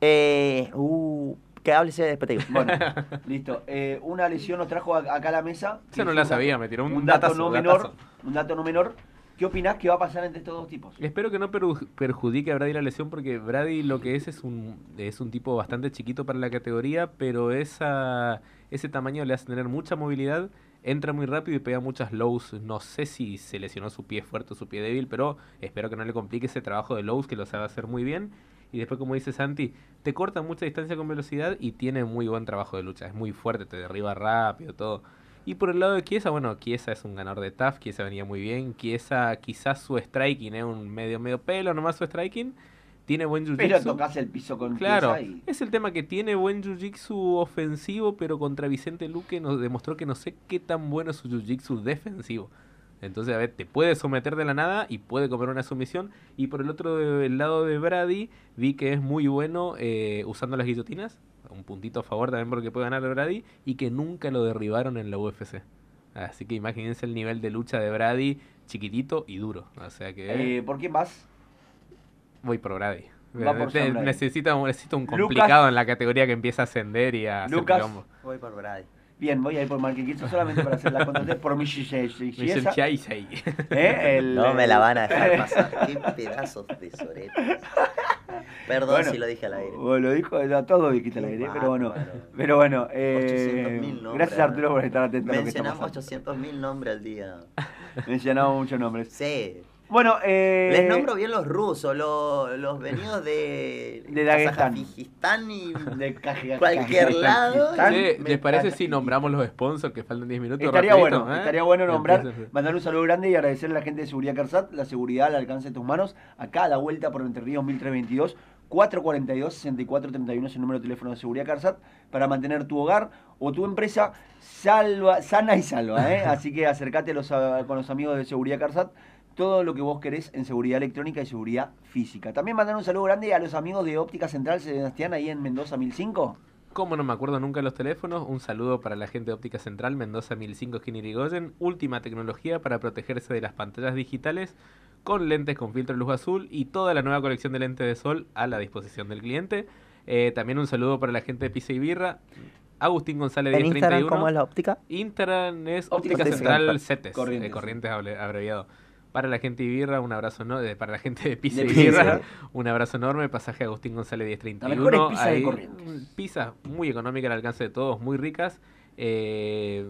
Eh, uh, que hable ese después Bueno, listo. Eh, una lesión nos trajo acá a la mesa. Esa no la sabía, me tiró un, dato no menor. Un dato no menor ¿Qué opinás que va a pasar entre estos dos tipos? Espero que no perjudique a Brady la lesión porque Brady lo que es es un, es un tipo bastante chiquito para la categoría, pero esa, ese tamaño le hace tener mucha movilidad, entra muy rápido y pega muchas lows. No sé si se lesionó su pie fuerte o su pie débil, pero espero que no le complique ese trabajo de lows que lo sabe hacer muy bien. Y después, como dice Santi, te corta mucha distancia con velocidad y tiene muy buen trabajo de lucha. Es muy fuerte, te derriba rápido, todo. Y por el lado de Kiesa, bueno, Kiesa es un ganador de TAF, Kiesa venía muy bien. Kiesa quizás su striking es un medio medio pelo, nomás su striking. Tiene buen jiu-jitsu. Pero tocas el piso con Claro, es el tema que tiene buen jiu-jitsu ofensivo, pero contra Vicente Luque nos demostró que no sé qué tan bueno es su jiu-jitsu defensivo. Entonces, a ver, te puede someter de la nada y puede comer una sumisión. Y por el otro el lado de Brady, vi que es muy bueno eh, usando las guillotinas un puntito a favor también porque puede ganar Brady y que nunca lo derribaron en la UFC. Así que imagínense el nivel de lucha de Brady, chiquitito y duro. O sea que. Eh, ¿Por quién vas? Voy por Brady. necesito, un complicado en la categoría que empieza a ascender y a Lucas, hacer Voy por Brady. Bien, voy a ir por Marquinhos solamente para hacer la contratación por Michel ¿Eh? No me la van a dejar pasar. Qué pedazos de soretas. Perdón si lo dije al aire. Bueno, lo dijo a todo dijiste al aire, pero bueno. Pero bueno, eh, gracias Arturo por estar atento a lo que Mencionamos 800.000 nombres al día. Mencionamos muchos nombres. Sí. Bueno, eh, les nombro bien los rusos, los, los venidos de, de Dagestán y de cualquier lado. ¿Les parece si nombramos los sponsors que faltan 10 minutos? Estaría bueno, ¿eh? estaría bueno nombrar, mandar un saludo grande y agradecer a la gente de Seguridad Carsat, la seguridad al alcance de tus manos, acá a la vuelta por Entre Ríos 1322. 442-6431 es el número de teléfono de Seguridad Carsat para mantener tu hogar o tu empresa salva, sana y salva. ¿eh? Así que acércate los, con los amigos de Seguridad Carsat todo lo que vos querés en seguridad electrónica y seguridad física. También mandar un saludo grande a los amigos de Óptica Central Sebastián ahí en Mendoza 1005. Como no me acuerdo nunca los teléfonos, un saludo para la gente de Óptica Central, Mendoza 1005 Skinny última tecnología para protegerse de las pantallas digitales con lentes con filtro de luz azul y toda la nueva colección de lentes de sol a la disposición del cliente. Eh, también un saludo para la gente de Pisa y Birra. Agustín González 1031. Instagram cómo es la óptica? Instagram es Óptica, Central CETES, corrientes, corrientes abreviado. Para la gente de Birra, un abrazo enorme. Para la gente de Pizza y Birra, un abrazo enorme. Pasaje Agustín González 1031. La pizza de Corrientes. Pizza muy económica al alcance de todos, muy ricas. Eh,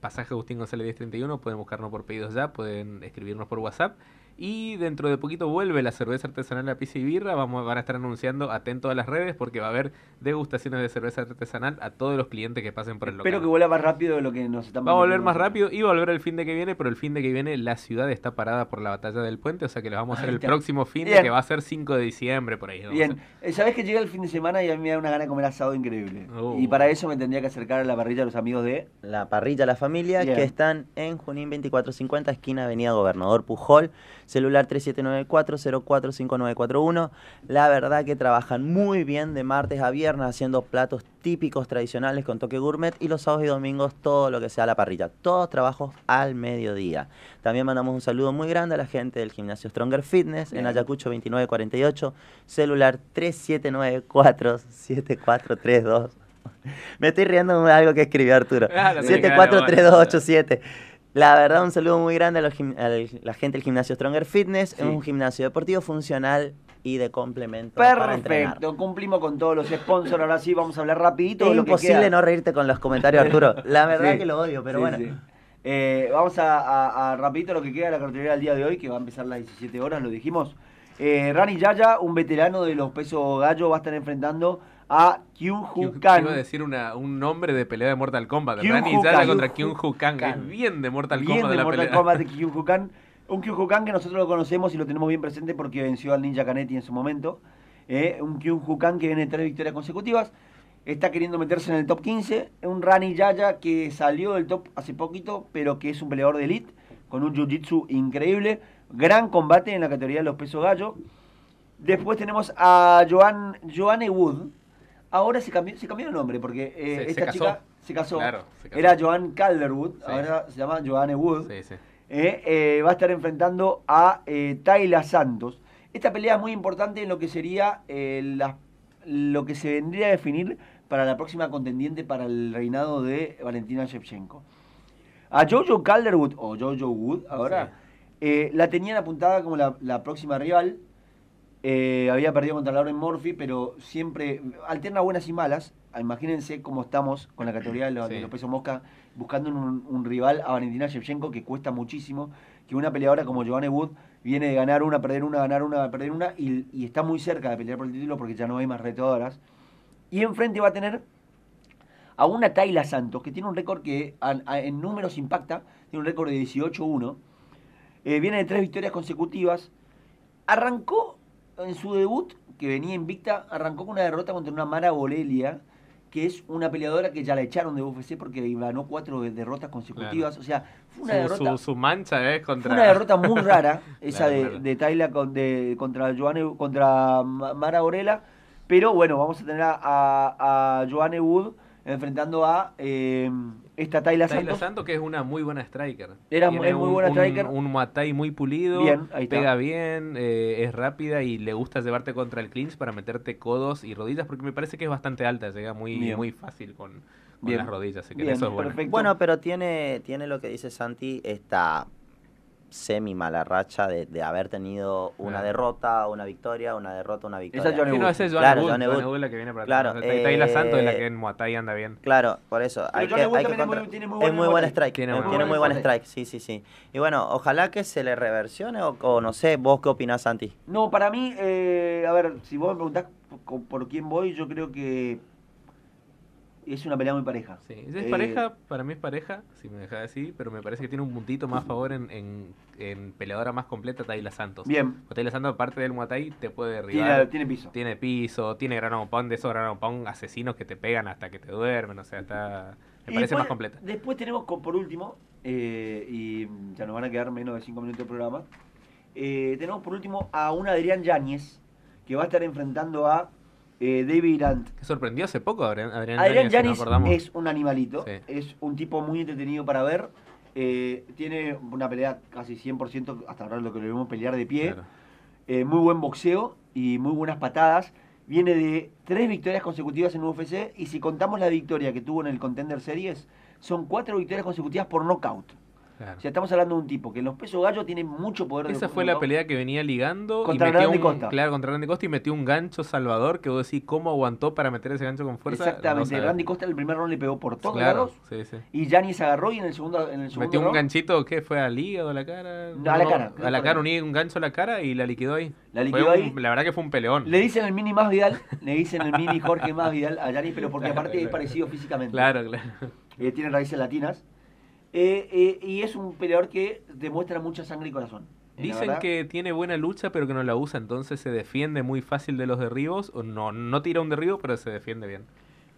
pasaje Agustín González 1031. Pueden buscarnos por pedidos ya, pueden escribirnos por WhatsApp. Y dentro de poquito vuelve la cerveza artesanal La Pizza y Birra. Vamos, van a estar anunciando atento a las redes porque va a haber degustaciones de cerveza artesanal a todos los clientes que pasen por el local. Espero que vuelva más rápido de lo que nos están Va a volver más rápido y va a volver el fin de que viene, pero el fin de que viene la ciudad está parada por la batalla del puente, o sea que lo vamos a hacer el próximo fin de que va a ser 5 de diciembre por ahí. Bien, eh, sabes que llega el fin de semana y a mí me da una gana de comer asado increíble. Uh. Y para eso me tendría que acercar a la parrilla a los amigos de... La parrilla La Familia, que están en Junín 2450, esquina Avenida Gobernador Pujol, celular 37 794-045941. La verdad que trabajan muy bien de martes a viernes haciendo platos típicos tradicionales con toque gourmet y los sábados y domingos todo lo que sea la parrilla. Todos trabajos al mediodía. También mandamos un saludo muy grande a la gente del gimnasio Stronger Fitness en Ayacucho 2948, celular 3794-7432. Me estoy riendo de algo que escribió Arturo. 743287. La verdad, un saludo muy grande a, la gente del gimnasio Stronger Fitness. Es un gimnasio deportivo funcional y de complemento. Perfecto, cumplimos con todos los sponsors. Ahora sí, vamos a hablar rapidito. Es imposible no reírte con los comentarios, Arturo. La verdad que lo odio, pero bueno. Eh, vamos a, rapidito lo que queda de la cartelera del día de hoy, que va a empezar a las 17 horas, lo dijimos. Eh, Rani Yaya, un veterano de los pesos gallo, va a estar enfrentando a Kyung Hu Kang. Iba a decir una, un nombre de pelea de Mortal Kombat. Rani Yaya contra Kyung Hu Kang. Es bien de Mortal bien Kombat de, la Mortal Kombat de Kyung Hu Kang. Un Kyung Hu Kang que nosotros lo conocemos y lo tenemos bien presente porque venció al Ninja Canetti en su momento. Eh, un Kyung Hu Kang que viene de tres victorias consecutivas. Está queriendo meterse en el top 15. Un Rani Yaya que salió del top hace poquito, pero que es un peleador de elite con un jiu-jitsu increíble. Gran combate en la categoría de los pesos gallo. Después tenemos a Joan, Joanne Wood, ahora se cambió, se cambió el nombre porque eh, esta chica se casó. Era Joan Calderwood, ahora se llama Joanne Wood. Eh, eh, va a estar enfrentando a Tayla Santos. Esta pelea es muy importante en lo que sería lo que se vendría a definir para la próxima contendiente para el reinado de Valentina Shevchenko. A Jojo Calderwood, o Jojo Wood ahora, la tenían apuntada como la próxima rival eh, había perdido contra Lauren Murphy, pero siempre alterna buenas y malas. Imagínense cómo estamos con la categoría de los, pesos mosca, buscando un, rival a Valentina Shevchenko que cuesta muchísimo. Que una peleadora como Giovanni Wood viene de ganar una, perder una, ganar una, perder una, y, está muy cerca de pelear por el título porque ya no hay más retadoras. Y enfrente va a tener a una Tayla Santos, que tiene un récord que en números impacta, tiene un récord de 18-1. Eh, viene de tres victorias consecutivas. Arrancó en su debut, que venía invicta, arrancó con una derrota contra una Mara Bolelia, que es una peleadora que ya la echaron de UFC porque ganó cuatro derrotas consecutivas. O sea, fue una derrota. Su, mancha es contra. Fue una derrota muy rara, esa de, de Tayla con, de, contra, Joanne, contra Mara Borela. Pero bueno, vamos a tener a, a, a Joanne Wood enfrentando a eh, esta Tayla Santos. Santos, que es una muy buena striker. Era muy buena striker. Un, un muy pulido, pega bien, eh, es rápida y le gusta llevarte contra el clinch para meterte codos y rodillas, porque me parece que es bastante alta, llega muy, muy fácil con, las rodillas. Así que eso es bueno. Bueno, pero tiene, tiene lo que dice Santi, esta semi mala racha de, de haber tenido una derrota, una victoria, una derrota, una victoria. Esa es No, esa es claro, Johnny Wood. la que viene para claro, atrás. Eh, la Santos es la que en Muay anda bien. Claro, por eso. hay que, hay que contra... tiene muy es muy buen strike. Tiene, tiene muy buen strike, sí, sí, sí. Y bueno, ojalá que se le reversione o, o no sé, ¿vos qué opinás, Santi? No, para mí, eh, a ver, si vos me preguntás por quién voy, yo creo que es una pelea muy pareja. Sí, es pareja, eh, para mí es pareja, si me deja decir, pero me parece que tiene un puntito más a favor en, en, peleadora más completa Tayla Santos. Bien. Tayla Santos, aparte del Muay te puede derribar. Tiene, piso. Tiene piso, tiene de esos gran pound asesinos que te pegan hasta que te duermen, o sea, está... Me parece más completa. Después tenemos, por último, eh, y ya nos van a quedar menos de 5 minutos de programa, eh, tenemos por último a un Adrián Yáñez, que va a estar enfrentando a eh, David Grant. Que sorprendió hace poco Adrián, Adrián, es un animalito, es un tipo muy entretenido para ver. Eh, tiene una pelea casi 100%, hasta ahora lo que lo vemos pelear de pie. Eh, muy buen boxeo y muy buenas patadas. viene de tres victorias consecutivas en UFC y si contamos la victoria que tuvo en el Contender Series, son cuatro victorias consecutivas por knockout. O sea, estamos hablando de un tipo que en los pesos gallos tiene mucho poder Esa fue la pelea que venía ligando contra y metió Costa. Claro, contra Randy Costa y metió un gancho salvador que vos decís cómo aguantó para meter ese gancho con fuerza. Exactamente, Randy Costa en el primer round le pegó por todos lados. Sí, sí. Y Yanis agarró y en el segundo, en el segundo Metió un ganchito, ¿qué? ¿Fue al hígado, a la cara? No, a la cara. A la cara, un, gancho a la cara y la liquidó ahí. La liquidó ahí. La verdad que fue un peleón. Le dicen el mini más Vidal, le dicen el mini Jorge más Vidal a Yanis, pero porque aparte es parecido físicamente. Claro, claro. Eh, tiene raíces latinas. Eh, eh, y es un peleador que demuestra mucha sangre y corazón. Eh, Dicen que tiene buena lucha, pero que no la usa, entonces se defiende muy fácil de los derribos. O no, no tira un derribo, pero se defiende bien.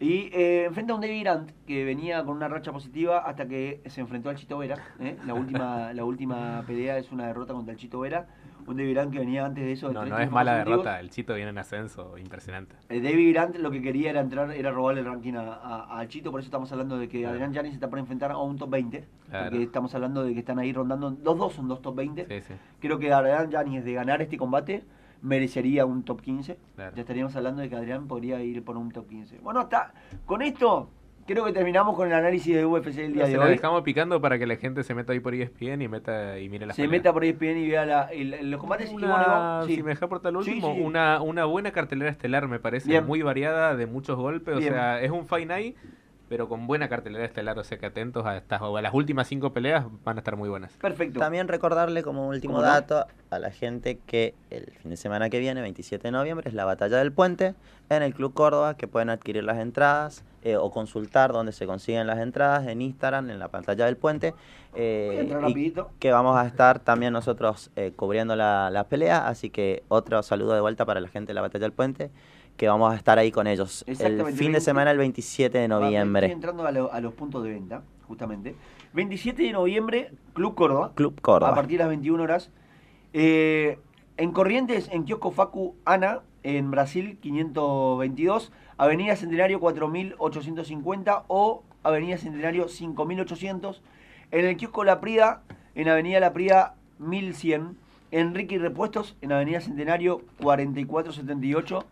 Y eh, enfrenta a un David Grant que venía con una racha positiva hasta que se enfrentó al Chito Vera. La, última, la última pelea es una derrota contra el Chito Vera un David Grant que venía antes de eso. no, no es mala derrota, el Chito viene en ascenso, impresionante. El David Grant lo que quería era entrar, era robarle el ranking al Chito, por eso estamos hablando de que Adrián Janis está por enfrentar a un top 20, porque estamos hablando de que están ahí rondando, los dos son dos top 20. Creo que Adrián Janis de ganar este combate merecería un top 15. Ya estaríamos hablando de que Adrián podría ir por un top 15. Bueno, está con esto creo que terminamos con el análisis de UFC el día de hoy. Se dejamos picando para que la gente se meta ahí por ESPN y meta y mire la Se meta por ESPN y vea los combates. Si me deja por tal último, Una, una buena cartelera estelar me parece, muy variada, de muchos golpes. O sea, es un Fight Night pero con buena cartelera estelar, o sea que atentos a estas a las últimas cinco peleas van a estar muy buenas. Perfecto. También recordarle como último dato a la gente que el fin de semana que viene, 27 de noviembre, es la batalla del puente en el Club Córdoba, que pueden adquirir las entradas eh, o consultar dónde se consiguen las entradas en Instagram, en la pantalla del puente. Eh, que vamos a estar también nosotros eh, cubriendo la, la pelea, así que otro saludo de vuelta para la gente de la batalla del puente que vamos a estar ahí con ellos. El fin de semana, el 27 de noviembre. Estoy entrando a, los puntos de venta, justamente. 27 de noviembre, Club Córdoba. Club Córdoba. A partir de las 21 horas. Eh, en Corrientes, en Kiosco Facu Ana, en Brasil 522, Avenida Centenario 4850 o Avenida Centenario 5800. En el Kiosco La Prida, en Avenida La Prida 1100. Enrique y Repuestos, en Avenida Centenario 4478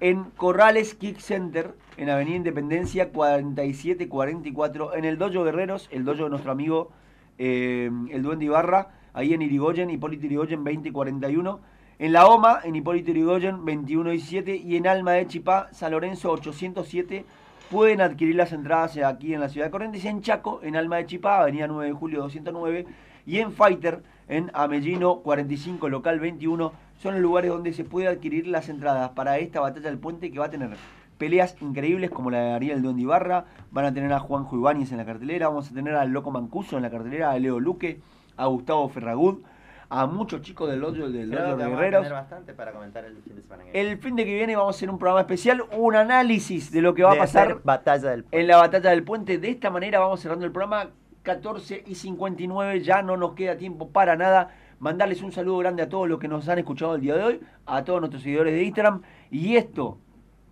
en Corrales Kick Center, en Avenida Independencia 4744, en el Dojo Guerreros, el dojo de nuestro amigo eh, el Duende Ibarra, ahí en Irigoyen, Hipólito Irigoyen 2041, en La OMA, en Hipólito Irigoyen 2117 y en Alma de Chipá, San Lorenzo 807. Pueden adquirir las entradas aquí en la ciudad de Corrientes, en Chaco, en Alma de Chipá, Avenida 9 de Julio 209, y en Fighter, en Amellino 45, local 21 son los lugares donde se puede adquirir las entradas para esta batalla del puente que va a tener peleas increíbles como la de Ariel Don Ibarra, van a tener a Juan Ibáñez en la cartelera, vamos a tener al Loco Mancuso en la cartelera, a Leo Luque, a Gustavo Ferragud, a muchos chicos del Odio del Odio de Guerreros. bastante para comentar el fin de semana El fin de que viene vamos a hacer un programa especial, un análisis de lo que va a pasar batalla del en la batalla del puente. De esta manera vamos cerrando el programa 14 y 59, ya no nos queda tiempo para nada mandarles un saludo grande a todos los que nos han escuchado el día de hoy, a todos nuestros seguidores de Instagram. Y esto,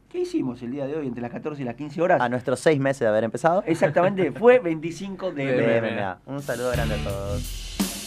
¿qué hicimos el día de hoy entre las 14 y las 15 horas? A nuestros seis meses de haber empezado. Exactamente, fue 25 de, Un saludo grande a todos.